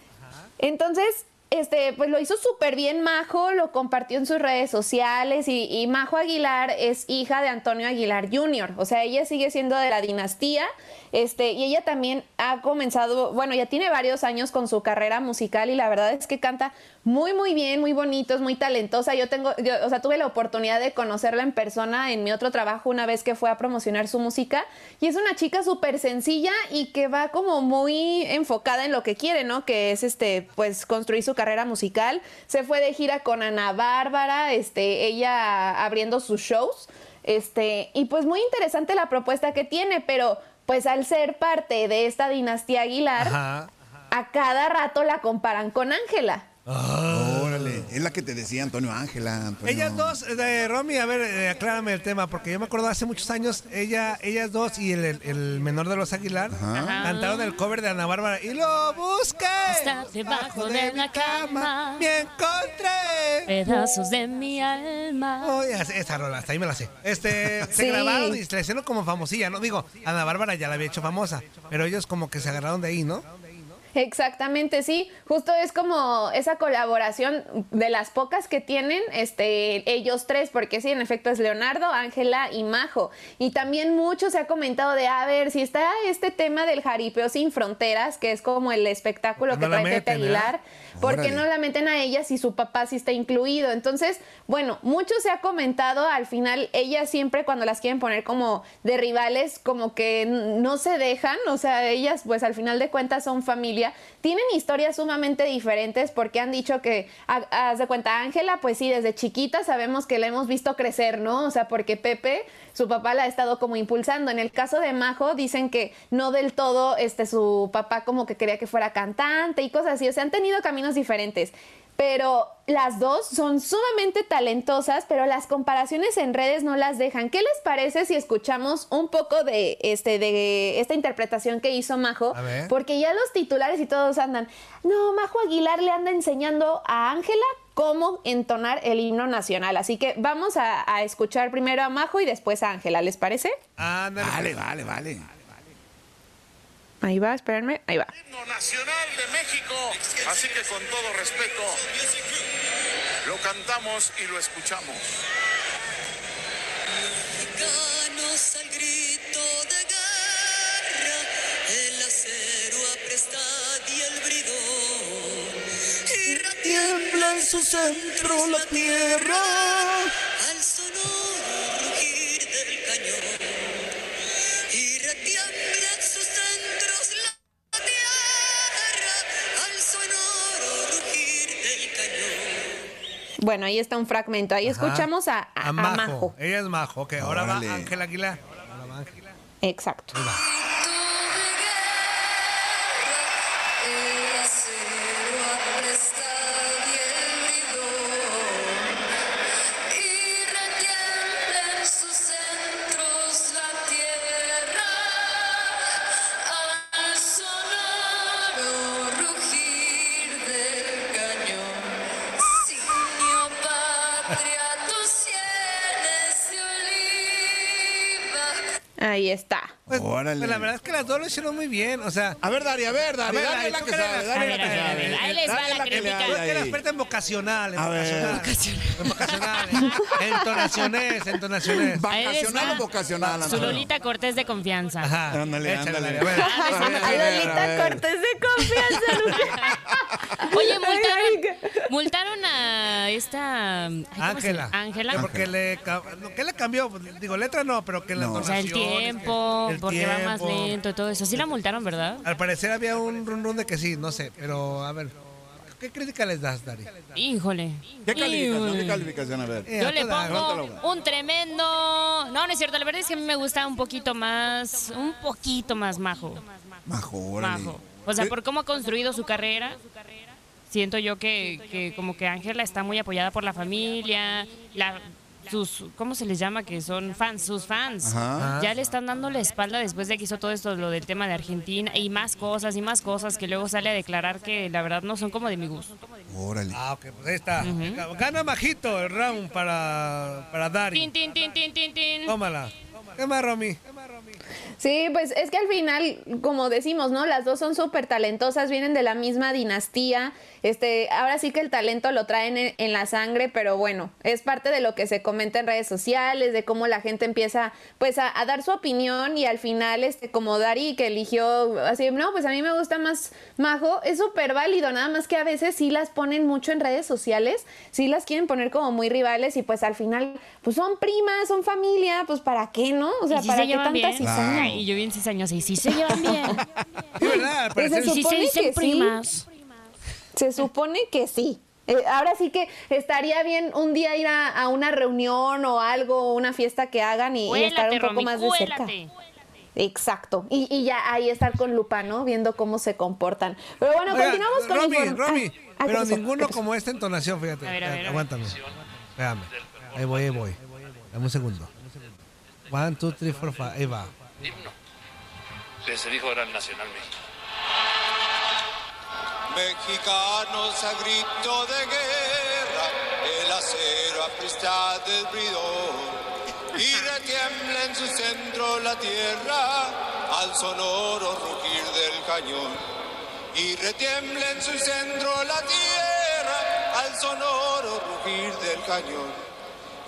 Entonces, este, pues lo hizo súper bien Majo, lo compartió en sus redes sociales y, y Majo Aguilar es hija de Antonio Aguilar Jr., o sea, ella sigue siendo de la dinastía, este, y ella también ha comenzado, bueno, ya tiene varios años con su carrera musical y la verdad es que canta muy, muy bien, muy bonito, es muy talentosa. Yo tengo, yo, o sea, tuve la oportunidad de conocerla en persona en mi otro trabajo una vez que fue a promocionar su música y es una chica súper sencilla y que va como muy enfocada en lo que quiere, ¿no? Que es este, pues construir su carrera musical. Se fue de gira con Ana Bárbara, este, ella abriendo sus shows. Este, y pues muy interesante la propuesta que tiene, pero pues al ser parte de esta dinastía Aguilar, Ajá. a cada rato la comparan con Ángela. Órale. Es la que te decía Antonio Ángela. Antonio. Ellas dos, eh, de Romy, a ver, eh, aclárame el tema, porque yo me acuerdo hace muchos años, ella, ellas dos y el, el- el menor de los Aguilar Ajá. cantaron el cover de Ana Bárbara y lo busqué. Está debajo de la cama. Me encontré. Pedazos de mi alma. Oh, esa rola, hasta ahí me la sé. Este, se Sí. grabaron y se la hicieron como famosilla, ¿no? Digo, Ana Bárbara ya la había hecho famosa, pero ellos como que se agarraron de ahí, ¿no? Exactamente, sí. Justo es como esa colaboración de las pocas que tienen este, ellos tres, porque sí, en efecto es Leonardo, Ángela y Majo. Y también mucho se ha comentado de, a ver, si está este tema del jaripeo sin fronteras, que es como el espectáculo No que trae meten, ¿verdad? Aguilar, ¿por qué Órale. no la meten a ella si su papá sí está incluido? Entonces, bueno, mucho se ha comentado, al final ellas siempre cuando las quieren poner como de rivales, como que no se dejan, o sea, ellas pues al final de cuentas son familia, tienen historias sumamente diferentes porque han dicho que, ha- haz de cuenta, Ángela, pues sí, desde chiquita sabemos que la hemos visto crecer, ¿no? O sea, porque Pepe, su papá la ha estado como impulsando. En el caso de Majo, dicen que no del todo, este, su papá como que quería que fuera cantante y cosas así, o sea, han tenido caminos diferentes. pero las dos son sumamente talentosas, pero las comparaciones en redes no las dejan. ¿Qué les parece si escuchamos un poco de este de esta interpretación que hizo Majo? A ver. Porque ya los titulares y todos andan. No, Majo Aguilar le anda enseñando a Ángela cómo entonar el himno nacional. Así que vamos a, a escuchar primero a Majo y después a Ángela, ¿les parece? Ándale. Vale, vale, vale. Ahí va, espérenme, ahí va. himno nacional de México. Así que con todo respeto, lo cantamos y lo escuchamos. Mexicanos al grito de guerra, el acero aprestad y el bridón. Y Tiembla en su centro la tierra. al sonoro rugir del cañón. Bueno, ahí está un fragmento. Ahí Ajá. escuchamos a, a- a Majo. Majo. Ella es Majo. Ok, ahora Órale. va Ángela Aguilar. Va. Exacto. El acero Ahí está. Pues, Órale. pues, la verdad es que las dos lo hicieron muy bien. O sea, A ver, Dari, a ver, Dari, dale la dale la que sabe. ahí les va Dale la crítica. ahí. experta en vocacional. En A ver. vocacional. En vocacional. Entonaciones, entonaciones. ¿Vacacional o vocacional? Su? Lolita Cortés de confianza. Ajá. Ándale, ándale. Lolita. Cortés de confianza, Lucas. Oye, multaron, multaron a esta... ay, ¿cómo se- Ángela. Ángela. Que Porque le, ¿qué le cambió? Digo, letra no, pero que la No. O sea, el tiempo, el porque va más lento y todo eso. Sí la multaron, ¿verdad? Al parecer había un run run de que sí, no sé, pero a ver. ¿Qué crítica les das, Dari? Híjole. ¿Qué calificación? Híjole. ¿Qué calificación? A ver. Yo le pongo un tremendo... No, no es cierto. La verdad es que a mí me gusta un poquito más... Un poquito más majo. Majo, órale. Majo. O sea, por cómo ha construido su carrera, siento yo que, que como que Ángela está muy apoyada por la familia, la, sus, ¿cómo se les llama? Que son fans, sus fans. Ajá. Ya le están dando la espalda después de que hizo todo esto, lo del tema de Argentina, y más cosas, y más cosas, que luego sale a declarar que la verdad no son como de mi gusto. Órale. Ah, ok, pues ahí está. Gana Majito el round para, para Dari. Tin, tin, tin, tin, tin, tin. Tómala. ¿Qué más, Romy? Sí, pues es que al final, como decimos, ¿no? Las dos son súper talentosas, vienen de la misma dinastía. Este, ahora sí que el talento lo traen en, en la sangre, pero bueno, es parte de lo que se comenta en redes sociales, de cómo la gente empieza, pues, a, a dar su opinión y al final, este, como Dari que eligió, así, no, pues a mí me gusta más Majo, es súper válido, nada más que a veces sí las ponen mucho en redes sociales, sí las quieren poner como muy rivales y pues al final, pues son primas, son familia, pues ¿para qué, no? O sea, ¿Y sí ¿para se qué llevan y yo bien cizañosa, y sí se llevan bien. Sí, ¿verdad? Pues se Sí se supone dicen que sí. primas. Se supone que sí. Eh, ahora sí que estaría bien un día ir a, a una reunión o algo, una fiesta que hagan y, y estar Cuélate, un poco Romy, más de cerca. cuélate. Exacto. Y, y ya ahí estar con lupa, ¿no? Viendo cómo se comportan. Pero bueno, Oiga, continuamos con Romy, inform- Romy, Ah, ah, ¿qué pero ninguno como esta entonación, fíjate. A ver, a ver, a ver. Aguántame. Espérame. Ahí voy, ahí voy. Dame un segundo. One, two, three, four, five. Ahí va. Himno. Que se dijo era el Nacional México. Mexicanos a grito de guerra, el acero apresta del bridón y retiembla en su centro la tierra al sonoro rugir del cañón. Y retiembla en su centro la tierra al sonoro rugir del cañón.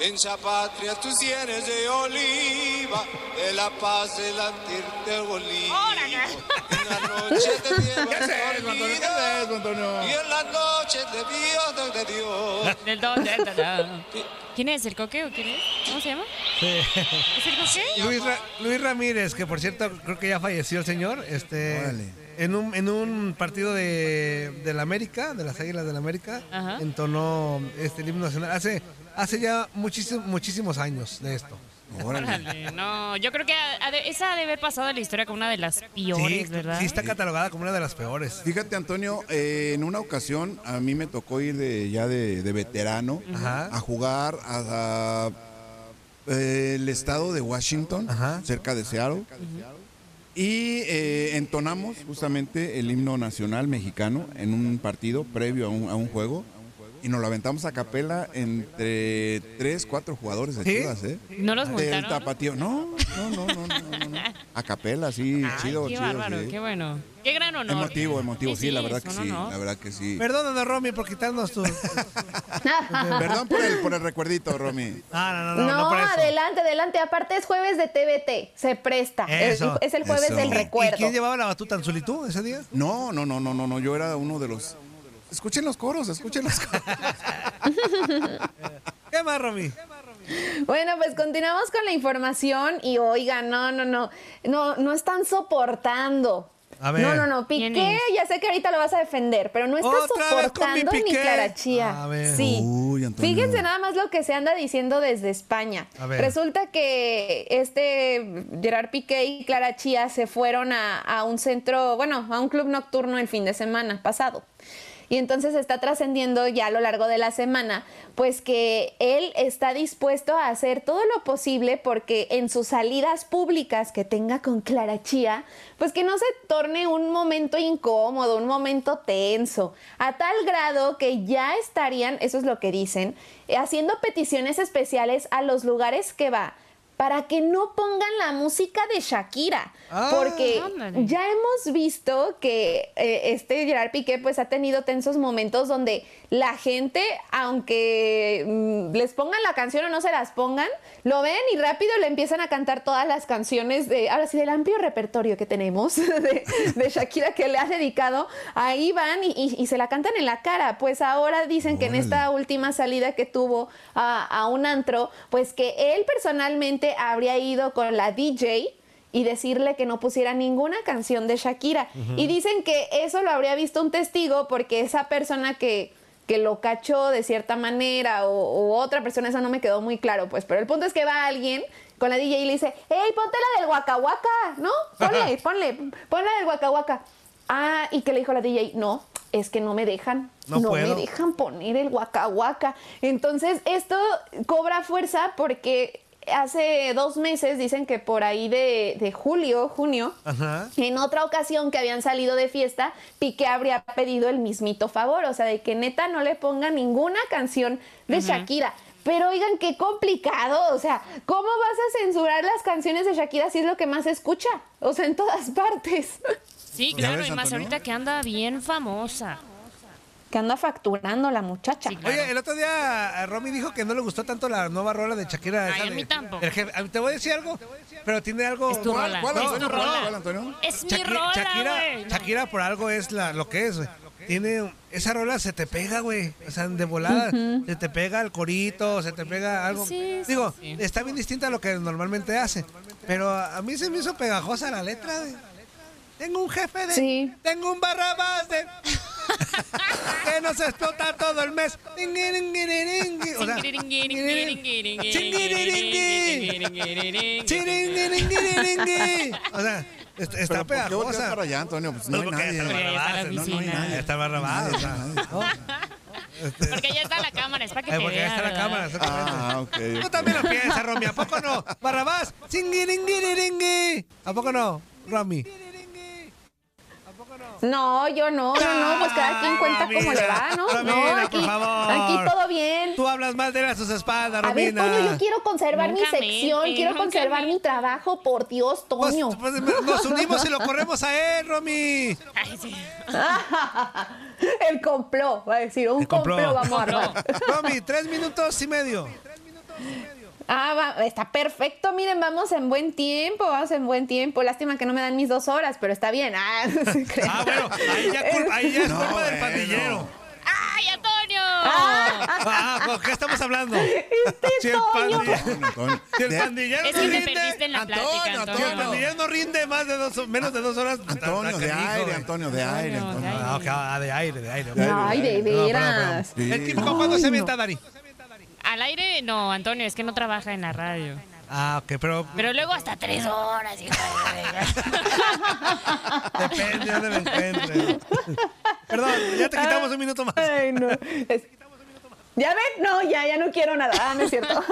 En esa patria tus sienes de oliva, de la paz del antir de Bolívar. En la noche te llevas y en las noches de Dios de Dios. Del del. ¿Quién es? ¿El coque o quién es? ¿Cómo se llama? ¿Es el coque? Luis, Ra- Luis Ramírez, que por cierto creo que ya falleció el señor, este, Órale. en un, en un partido de, de la América, de las Águilas de la América, Ajá. entonó este el himno nacional hace, hace ya muchísimos, muchísimos años de esto. Órale, no, yo creo que ha- ha de- esa ha de haber pasado en la historia como una de las peores, ¿verdad? Sí, está catalogada como una de las peores. Fíjate, Antonio, eh, en una ocasión a mí me tocó ir de, ya de, de veterano Ajá. a jugar a, a, eh, el estado de Washington, cerca de Seattle. Y eh, entonamos justamente el himno nacional mexicano en un partido previo a un, a un juego. Y nos lo aventamos a capela entre tres, cuatro jugadores de ¿Sí? Chivas, ¿eh? ¿No los Del multaron? tapatío. No, no, no, no, no, no, no. A capela, sí, Ay, chido, qué chido. bárbaro, sí. qué bueno. Qué gran honor. Emotivo, emotivo, sí, la verdad que sí, ¿no? la verdad que sí. Perdónanos, Romy, por quitarnos tu. Perdón por el, por el recuerdito, Romy. Ah, no, No, adelante, adelante. Aparte es jueves de TVT, se presta. Es, Eso. es el jueves Eso. del ¿Y- y recuerdo. ¿Y quién llevaba la batuta, Anzuli, tú, ese día? No, no, no, no, no, no, yo era uno de los... Escuchen los coros, escuchen los coros. ¿Qué más, Romy? Bueno, pues continuamos con la información y oigan, no, no, no, no, no están soportando. A ver. No, no, no, ¿Quién Piqué, ya sé que ahorita lo vas a defender, pero no está soportando ni Piqué. Clara Chía. A ver. Sí. Uy, Antonio. Fíjense nada más lo que se anda diciendo desde España. A ver. Resulta que este Gerard Piqué y Clara Chía se fueron a, a un centro, bueno, a un club nocturno el fin de semana pasado. Y entonces está trascendiendo ya a lo largo de la semana, pues que él está dispuesto a hacer todo lo posible porque en sus salidas públicas que tenga con Clara Chía, pues que no se torne un momento incómodo, un momento tenso, a tal grado que ya estarían, eso es lo que dicen, eh, haciendo peticiones especiales a los lugares que va para que no pongan la música de Shakira, Ah, porque ándale. ya hemos visto que eh, este Gerard Piqué pues ha tenido tensos momentos donde la gente, aunque mm, les pongan la canción o no se las pongan, lo ven y rápido le empiezan a cantar todas las canciones de, ahora sí, del amplio repertorio que tenemos de, de Shakira que le ha dedicado, ahí van y, y- y se la cantan en la cara. Pues ahora dicen que en esta última salida que tuvo a, a un antro, pues que él personalmente habría ido con la DJ y decirle que no pusiera ninguna canción de Shakira. Y dicen que eso lo habría visto un testigo porque esa persona que, que lo cachó de cierta manera o, o otra persona, eso no me quedó muy claro, pues, pero el punto es que va alguien con la DJ y le dice, hey, ponte la del Waka, ¿no? Ponle, ponle, ponle la del Waka. Ah, y que le dijo la DJ, no, es que no me dejan, No me dejan poner el Waka. Entonces, esto cobra fuerza porque hace dos meses, dicen que por ahí de, de julio, junio, Ajá. en otra ocasión que habían salido de fiesta, Piqué habría pedido el mismito favor, o sea, de que neta no le ponga ninguna canción de Shakira. Pero oigan, qué complicado, o sea, ¿cómo vas a censurar las canciones de Shakira si es lo que más se escucha? O sea, en todas partes. Sí, ¿Ya claro, ves, y más ahorita que anda bien famosa. Que anda facturando la muchacha. Sí, claro. Oye, el otro día eh, Romy dijo que no le gustó tanto la nueva rola de Shakira. Ay, esa a de- mí tampoco. del jefe. A mí Te voy a decir algo, pero tiene algo... Es tu ¿Cuál, rola. cuál, es Antonio? tu ¿Cuál, rola. cuál, Antonio? Es mi Shaki- rola, Shakira. Shakira por algo es la, lo que es, güey. Tiene esa rola se te pega, güey. O sea, de volada se te pega el corito, se te pega algo. Sí, Digo, sí. está bien distinta a lo que normalmente hace, pero a mí se me hizo pegajosa la letra, güey. Tengo un jefe de Sí. tengo un barrabás de que nos explota todo el mes. O sea, Chingiringui. Chiringiringiringui. O sea, est- está ¿Pero por qué volteas pegajosa. para allá, Antonio? No está no, no ya está la cámara, es para que vea, está cámara. Ah. Tú también lo piensas, Romy, ¿a poco no? Barrabás. ¿A poco no, Romy? No, yo no, no, no, pues cada quien cuenta Romina, cómo le va, ¿no? no, Romina, aquí, por favor. aquí todo bien. Tú hablas mal de él a sus espaldas, A ver, Romina. Toño, yo quiero conservar mi sección, mente, quiero conservar mente. mi trabajo, por Dios, Pues, Toño. pues, nos unimos y lo corremos a él, Romy. Ay, sí. El complot, va a decir, un complot. complot vamos a armar. Romy, tres minutos y medio. Ah, va, está perfecto, miren, vamos en buen tiempo, vamos en buen tiempo. Lástima que no me dan mis dos horas, pero está bien. Ah, no se. Ah, bueno, ahí ya, cul- ahí ya es No, culpa del pandillero. ¡Ay, Antonio! Ah, ¿con qué estamos hablando? Si el Toño. pandillero, Antonio, si el pandillero Es no te rinde, perdiste en la Antonio, plática, si el Antonio. Antonio. pandillero no rinde más de dos, menos de dos horas, Antonio, de aire. Antonio, de aire, Antonio, de aire, de aire. Ay, de veras. ¿El típico cuándo se avienta, Dari? Al aire, no, Antonio, es que no trabaja en la radio. Ah, ok, pero Pero luego hasta tres horas. hija de- depende de dónde me encuentre. Perdón, ya te quitamos un minuto más. Ay, no. Es- ¿Ya ven? No, ya, ya no quiero nada. Ah, no es cierto.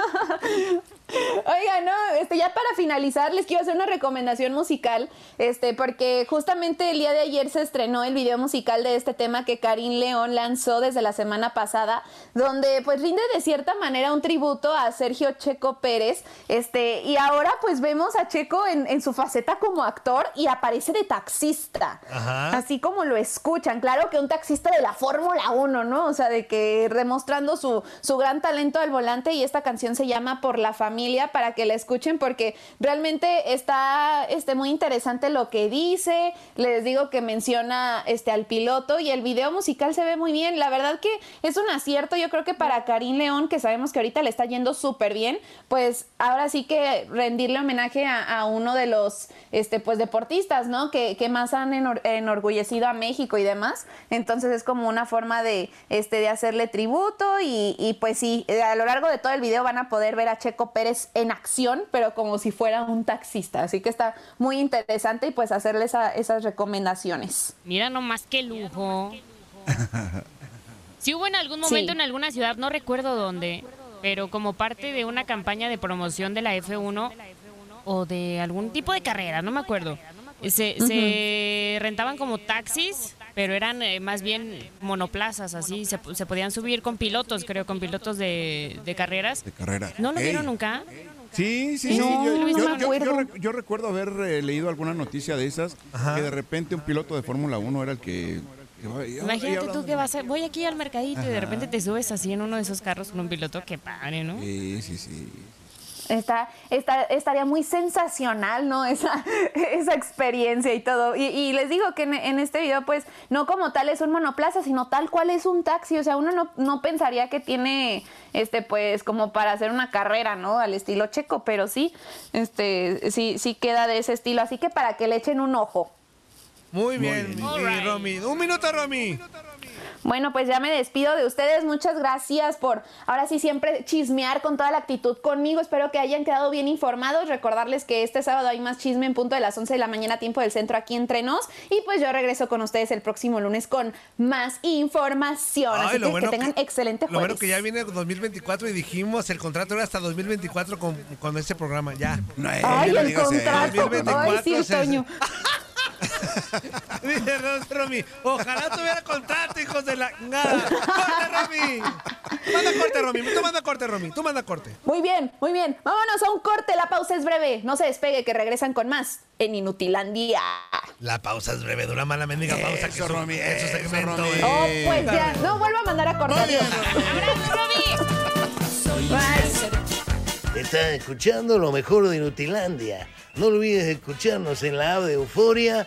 Oiga, no, este, ya para finalizar les quiero hacer una recomendación musical, este, porque justamente el día de ayer se estrenó el video musical de este tema que Karim León lanzó desde la semana pasada, donde pues rinde de cierta manera un tributo a Sergio Checo Pérez, este, y ahora pues vemos a Checo en, en su faceta como actor y aparece de taxista. Ajá. Así como lo escuchan. Claro que un taxista de la Fórmula 1, ¿no? O sea, de que demostrando su, su gran talento al volante y esta canción se llama Por la familia para que la escuchen porque realmente está este, muy interesante lo que dice. Les digo que menciona este, al piloto y el video musical se ve muy bien. La verdad que es un acierto. Yo creo que para Karim León, que sabemos que ahorita le está yendo súper bien, pues ahora sí que rendirle homenaje a, uno de los este, pues, deportistas, ¿no? Que, que más han enor- enorgullecido a México y demás. Entonces es como una forma de, este, de hacerle tributo y, y, pues sí, a lo largo de todo el video van a poder ver a Checo Pérez en acción, pero como si fuera un taxista. Así que está muy interesante y pues hacerle esa- esas recomendaciones. Mira nomás qué lujo. Si hubo en algún momento Sí. en alguna ciudad, no recuerdo dónde, pero como parte de una campaña de promoción de la F1 o de algún tipo de carrera, no me acuerdo. Se, se rentaban como taxis, pero eran eh, más bien monoplazas, así. Se, se podían subir con pilotos, creo, con pilotos de, de carreras. De carrera. ¿No lo vieron nunca? Sí, sí, sí. Yo, no yo- yo- recuerdo haber eh, leído alguna noticia de esas, que de repente un piloto de Fórmula 1 era el que... Imagínate tú que vas a, voy aquí al mercadito y de repente te subes así en uno de esos carros con un piloto, qué padre, ¿no? Sí, sí, sí. Está, está- estaría muy sensacional, ¿no? Esa, esa experiencia y todo. Y, y les digo que en, en este video, pues, no como tal es un monoplaza, sino tal cual es un taxi. O sea, uno no, no pensaría que tiene, este, pues, como para hacer una carrera, ¿no? Al estilo checo, pero sí, este, sí, sí queda de ese estilo. Así que para que le echen un ojo. Muy bien, mi- All mi right. Romy. Un minuto, Romy. Bueno, pues ya me despido de ustedes. Muchas gracias por ahora sí siempre chismear con toda la actitud conmigo. Espero que hayan quedado bien informados. Recordarles que este sábado hay más chisme en punto de las 11 de la mañana, tiempo del centro aquí entre nos. Y pues yo regreso con ustedes el próximo lunes con más información. Ay, Así lo que, bueno que tengan que- excelente Lo bueno jueves. que ya viene 2024 y dijimos el contrato era hasta 2024 con, con este programa, ya. Ay, el contrato. Ay, sí, Toño. Dice Romy, ojalá tuviera contrato, hijos de la nada. ¡Corte, Romy! Manda corte, Romy. Tú manda corte, Romy. Tú manda corte. Muy bien, muy bien. Vámonos a un corte. La pausa es breve. No se despegue, que regresan con más en Inutilandia. La pausa es breve, dura mala mendiga pausa. que Eso, Romy, que su eso, segmento, Romy. eh. Oh, pues ya. No vuelvo a mandar a cortar. Estás escuchando lo mejor de Nutilandia. No olvides escucharnos en la app de Euforia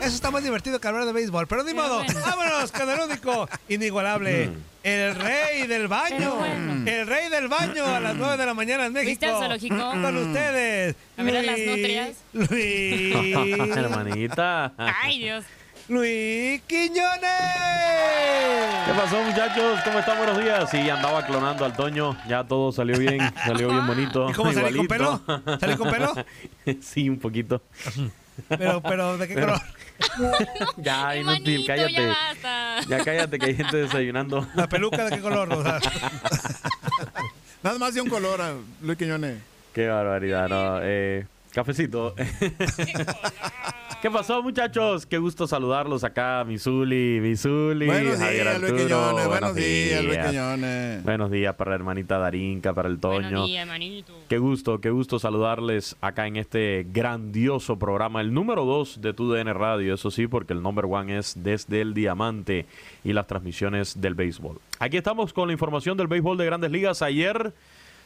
Eso está más divertido que hablar de béisbol, pero ni modo. Vámonos con el único, inigualable, Mm. el rey del baño. Bueno. El rey del baño a las 9 de la mañana en México. ¿Viste al zoológico? Con ustedes. A ver a las Luis- nutrias. Luis. Hermanita. Ay, Dios. Luis Quiñones. ¿Qué pasó, muchachos? ¿Cómo están? Buenos días. Sí, andaba clonando al Toño. Ya todo salió bien. Salió bien bonito. ¿Y cómo salí con pelo? ¿Salí con pelo? sí, un poquito. Pero, pero, ¿de qué Pero- color? ya, inútil, cállate. ya basta. Ya cállate que hay gente desayunando. ¿La peluca de qué color? O sea, Nada más de un color, a Luis Quiñones. Qué barbaridad, ¿no? Eh, cafecito. ¿Qué pasó, muchachos? Qué gusto saludarlos acá, Misuli, Misuli, Buenos Javier días, Luis. Quiñones. Buenos días, Luis Quiñones. Buenos días para la hermanita Darinka, para el Toño. Buenos días, manito. Qué gusto, qué gusto saludarles acá en este grandioso programa, el número 2 de TUDN Radio, eso sí, porque el number one es desde el diamante y las transmisiones del béisbol. Aquí estamos con la información del béisbol de grandes ligas. Ayer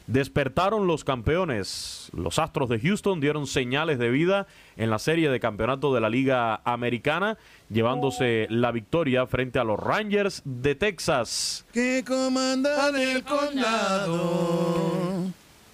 despertaron los campeones. Los Astros de Houston dieron señales de vida en la serie de campeonato de la Liga Americana, llevándose la victoria frente a los Rangers de Texas. Que comandan el condado.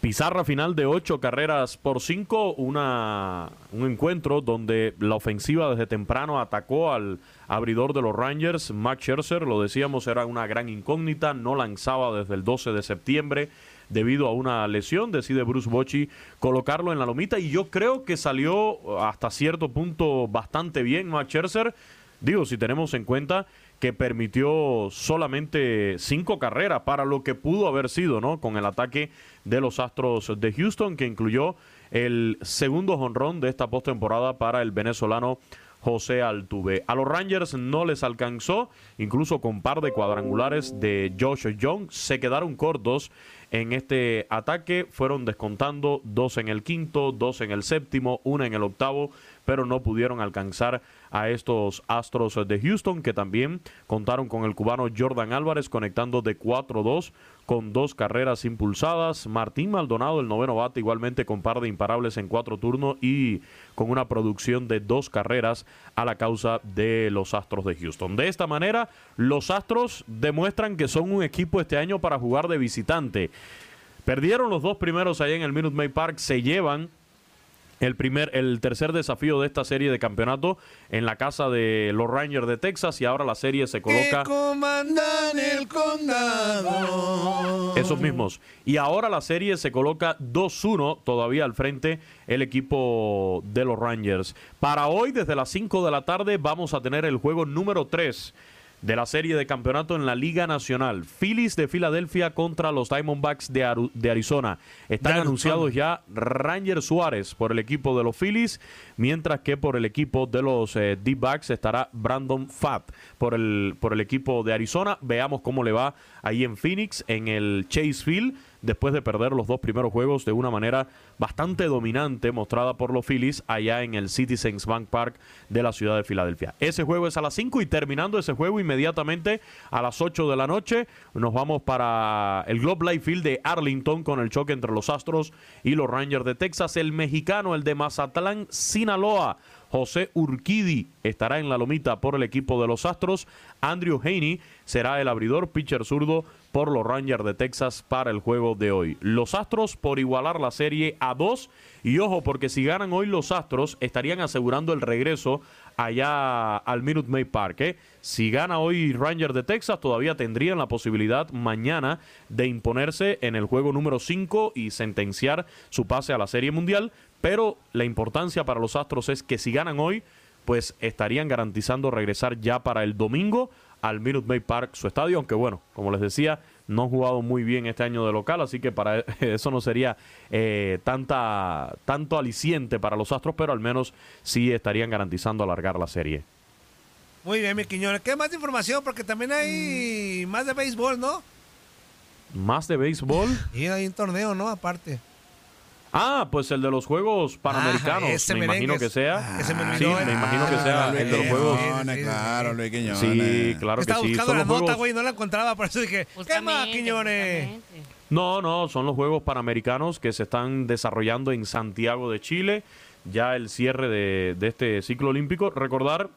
Pizarra final de ocho carreras por cinco, una, un encuentro donde la ofensiva desde temprano atacó al abridor de los Rangers, Max Scherzer, lo decíamos, era una gran incógnita, no lanzaba desde el 12 de septiembre debido a una lesión, decide Bruce Bochy colocarlo en la lomita y yo creo que salió hasta cierto punto bastante bien Max Scherzer, digo, si tenemos en cuenta que permitió solamente cinco carreras para lo que pudo haber sido, ¿no? Con el ataque de los Astros de Houston, que incluyó el segundo jonrón de esta postemporada para el venezolano José Altuve. A los Rangers no les alcanzó, incluso con par de cuadrangulares de Josh Young, se quedaron cortos en este ataque, fueron descontando dos en el quinto, dos en el séptimo, una en el octavo, pero no pudieron alcanzar a estos Astros de Houston, que también contaron con el cubano Jordan Álvarez conectando de 4-2 con dos carreras impulsadas. Martín Maldonado, el noveno bate, igualmente con par de imparables en cuatro turnos y con una producción de dos carreras a la causa de los Astros de Houston. De esta manera, los Astros demuestran que son un equipo este año para jugar de visitante. Perdieron los dos primeros allá en el Minute Maid Park, se llevan el primer, el tercer desafío de esta serie de campeonato en la casa de los Rangers de Texas y ahora la serie se coloca. comandan el condado. Esos mismos. Y ahora la serie se coloca 2-1 todavía al frente el equipo de los Rangers. Para hoy, desde las 5 de la tarde, vamos a tener el juego número 3 de la serie de campeonato en la Liga Nacional. Phillies de Filadelfia contra los Diamondbacks de, Aru- de Arizona. Están De anunciados ya Ranger Suárez por el equipo de los Phillies, mientras que por el equipo de los eh, D-Backs estará Brandon Fatt por el, por el equipo de Arizona. Veamos cómo le va ahí en Phoenix, en el Chase Field después de perder los dos primeros juegos de una manera bastante dominante mostrada por los Phillies allá en el Citizens Bank Park de la ciudad de Filadelfia. Ese juego es a las 5 y terminando ese juego inmediatamente a las 8 de la noche nos vamos para el Globe Life Field de Arlington con el choque entre los Astros y los Rangers de Texas. El mexicano, el de Mazatlán, Sinaloa. José Urquidi estará en la lomita por el equipo de los Astros. Andrew Haney será el abridor pitcher zurdo por los Rangers de Texas para el juego de hoy. Los Astros por igualar la serie a dos. Y ojo, porque si ganan hoy los Astros, estarían asegurando el regreso allá al Minute Maid Park. ¿eh? Si gana hoy Rangers de Texas, todavía tendrían la posibilidad mañana de imponerse en el juego número 5 y sentenciar su pase a la Serie Mundial. Pero la importancia para los Astros es que si ganan hoy, pues estarían garantizando regresar ya para el domingo al Minute Maid Park, su estadio, aunque bueno, como les decía, no han jugado muy bien este año de local, así que para eso no sería eh, tanta, tanto aliciente para los Astros, pero al menos sí estarían garantizando alargar la serie. Muy bien, mi Quiñones. ¿Qué más información? Porque también hay más de béisbol, ¿no? Más de béisbol. Y hay un torneo, ¿no? Aparte. Ah, pues el de los Juegos Panamericanos, Ah, ese me imagino que sea. ah, ese me sí, me imagino que sea Ah, el de los Juegos. Claro, Luis Quiñones. Sí, claro que Estaba sí. buscando Son la los nota, Juegos güey, no la encontraba, por eso dije, ¿qué más, Quiñones? No, no, son los Juegos Panamericanos que se están desarrollando en Santiago de Chile. Ya el cierre de, de este ciclo olímpico. Recordar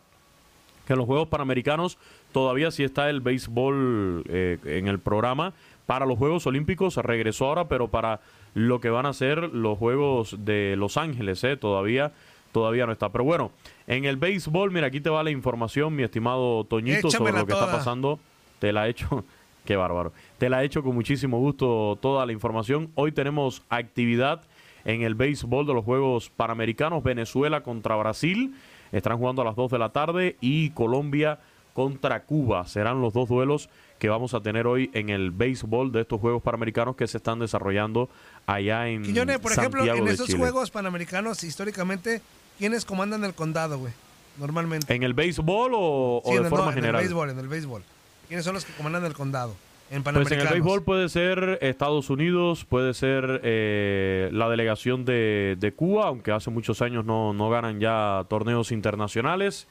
que en los Juegos Panamericanos todavía sí está el béisbol eh, en el programa. Para los Juegos Olímpicos regresó ahora, pero para lo que van a ser los Juegos de Los Ángeles, eh, todavía, todavía no está. Pero bueno, en el béisbol, mira, aquí te va la información, mi estimado Toñito, sobre lo que está pasando. Te la he hecho, qué bárbaro. Te la he hecho con muchísimo gusto toda la información. Hoy tenemos actividad en el béisbol de los Juegos Panamericanos. Venezuela contra Brasil. Están jugando a las 2 de la tarde y Colombia contra Cuba. Serán los dos duelos que vamos a tener hoy en el béisbol de estos Juegos Panamericanos que se están desarrollando allá en Quiñones, por Santiago ejemplo, en de esos Chile. Juegos Panamericanos, históricamente, ¿quiénes comandan el condado, güey? Normalmente. ¿En el béisbol o, o Sí, de en el- forma no, En general? el béisbol, en el béisbol. ¿Quiénes son los que comandan el condado? En Pues en el béisbol puede ser Estados Unidos, puede ser eh, la delegación de, de Cuba, aunque hace muchos años no, no ganan ya torneos internacionales.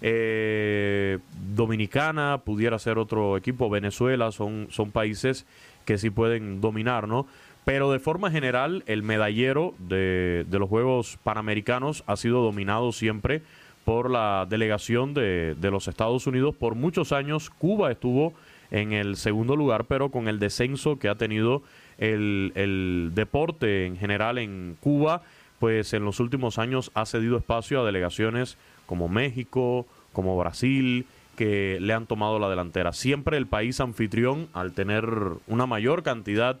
Eh, Dominicana, pudiera ser otro equipo, Venezuela, son, son países que sí pueden dominar, ¿no? Pero de forma general, el medallero de, los Juegos Panamericanos ha sido dominado siempre por la delegación de, de los Estados Unidos. Por muchos años Cuba estuvo en el segundo lugar, pero con el descenso que ha tenido el, el deporte en general en Cuba, pues en los últimos años ha cedido espacio a delegaciones como México, como Brasil, que le han tomado la delantera. Siempre el país anfitrión, al tener una mayor cantidad de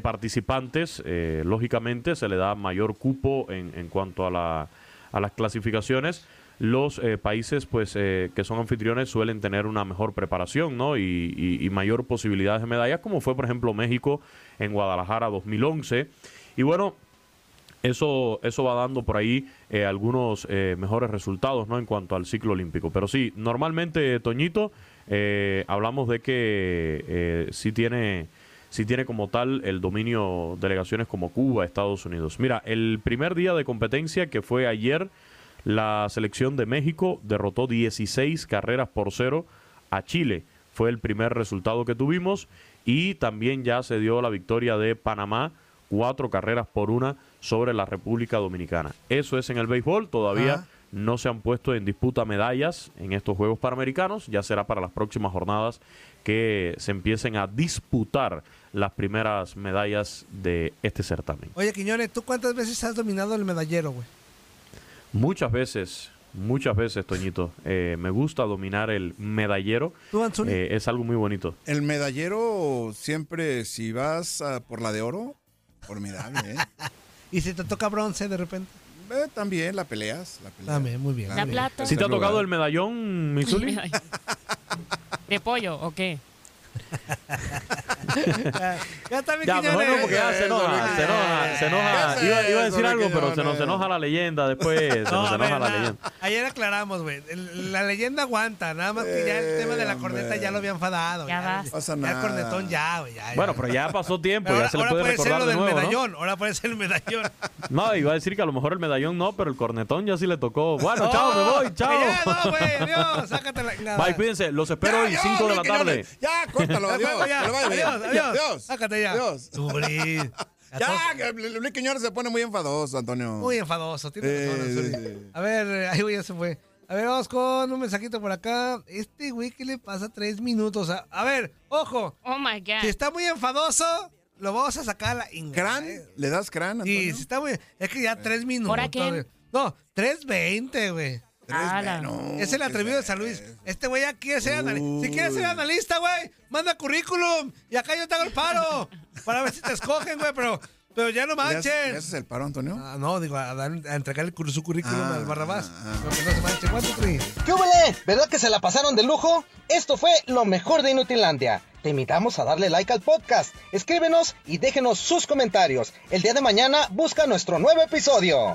participantes, eh, lógicamente se le da mayor cupo en, en cuanto a, la, a las clasificaciones. Los eh, países pues eh, que son anfitriones suelen tener una mejor preparación ¿no? y, y- y mayor posibilidades de medallas, como fue por ejemplo México en Guadalajara 2011. Y bueno, eso, eso va dando por ahí eh, algunos eh, mejores resultados ¿no? en cuanto al ciclo olímpico. Pero sí, normalmente, Toñito, eh, hablamos de que eh, sí tiene sí tiene como tal el dominio delegaciones como Cuba, Estados Unidos. Mira, el primer día de competencia que fue ayer, la selección de México derrotó 16 carreras por cero a Chile. Fue el primer resultado que tuvimos y también ya se dio la victoria de Panamá, cuatro carreras por una sobre la República Dominicana. Eso es en el béisbol, todavía Ajá. no se han puesto en disputa medallas en estos Juegos Panamericanos, ya será para las próximas jornadas que se empiecen a disputar las primeras medallas de este certamen. Oye, Quiñones, ¿tú cuántas veces has dominado el medallero, güey? Muchas veces, muchas veces, Toñito, eh, me gusta dominar el medallero. ¿Tú, Anzuli? Eh, es algo muy bonito. El medallero siempre, si vas a por la de oro, formidable, ¿eh? ¿Y si te toca bronce de repente? Eh, también la peleas, la peleas. También, muy bien. La plata. ¿Sí te ha tocado el medallón, Misuli? ¿De pollo o qué? Ya está, mi Ya, mejor Quiñones. no, porque ya se enoja, se enoja, se enoja. Iba, iba a decir algo, pero se nos enoja la leyenda después, se No, nos enoja la leyenda. Ayer aclaramos, güey. La leyenda aguanta. Nada más que ya el tema de la corneta ya lo había enfadado. Ya. Pasa Ya el cornetón ya, güey. ya, ya. Bueno, pero ya pasó tiempo, ya ahora, se le puede recordar lo de del nuevo, ¿no? medallón. Ahora puede ser el medallón. No, iba a decir que a lo mejor el medallón no, pero el cornetón ya sí le tocó. Bueno, No, chao, me voy, chao. Ya, no, güey. Adiós. Sácate la. Bye, cuídense. Los espero hoy Ya, 5 de la tarde. Ya, córtalo, adiós. Que. Adiós, adiós. Sácate ya. Adiós. Suri. Ya, que Luis Quiñones se pone muy enfadoso, Antonio. Muy enfadoso. Tiene Eh, razón, sí. A ver, eh, ahí güey, ya se fue. A ver, vamos con un mensajito por acá. Este güey, ¿qué le pasa? Tres minutos. A, a ver, ojo. Oh my God. Si está muy enfadoso, lo vamos a sacar a la inga, ¿Crán? eh. ¿Le das crán, Antonio? Sí, si está muy. Es que ya tres minutos. ¿Ahora güey. No, 3.20, güey. Es el atrevido de San Luis. Este güey ya quiere ser analista. Si quieres ser analista, güey, manda currículum. Y acá yo te hago el paro. Para ver si te escogen, güey, pero, pero ya no ¿Le haces- manchen. ¿Le haces el paro, Antonio? Ah, no, digo, a, dar- a entregarle cur- su currículum Ah, al Barrabás. ah, ah. Pero que no se manche. ¿Cuánto, Tri? ¿Qué hubole? ¿Verdad que se la pasaron de lujo? Esto fue lo mejor de Inutilandia. Te invitamos a darle like al podcast, escríbenos y déjenos sus comentarios. El día de mañana busca nuestro nuevo episodio.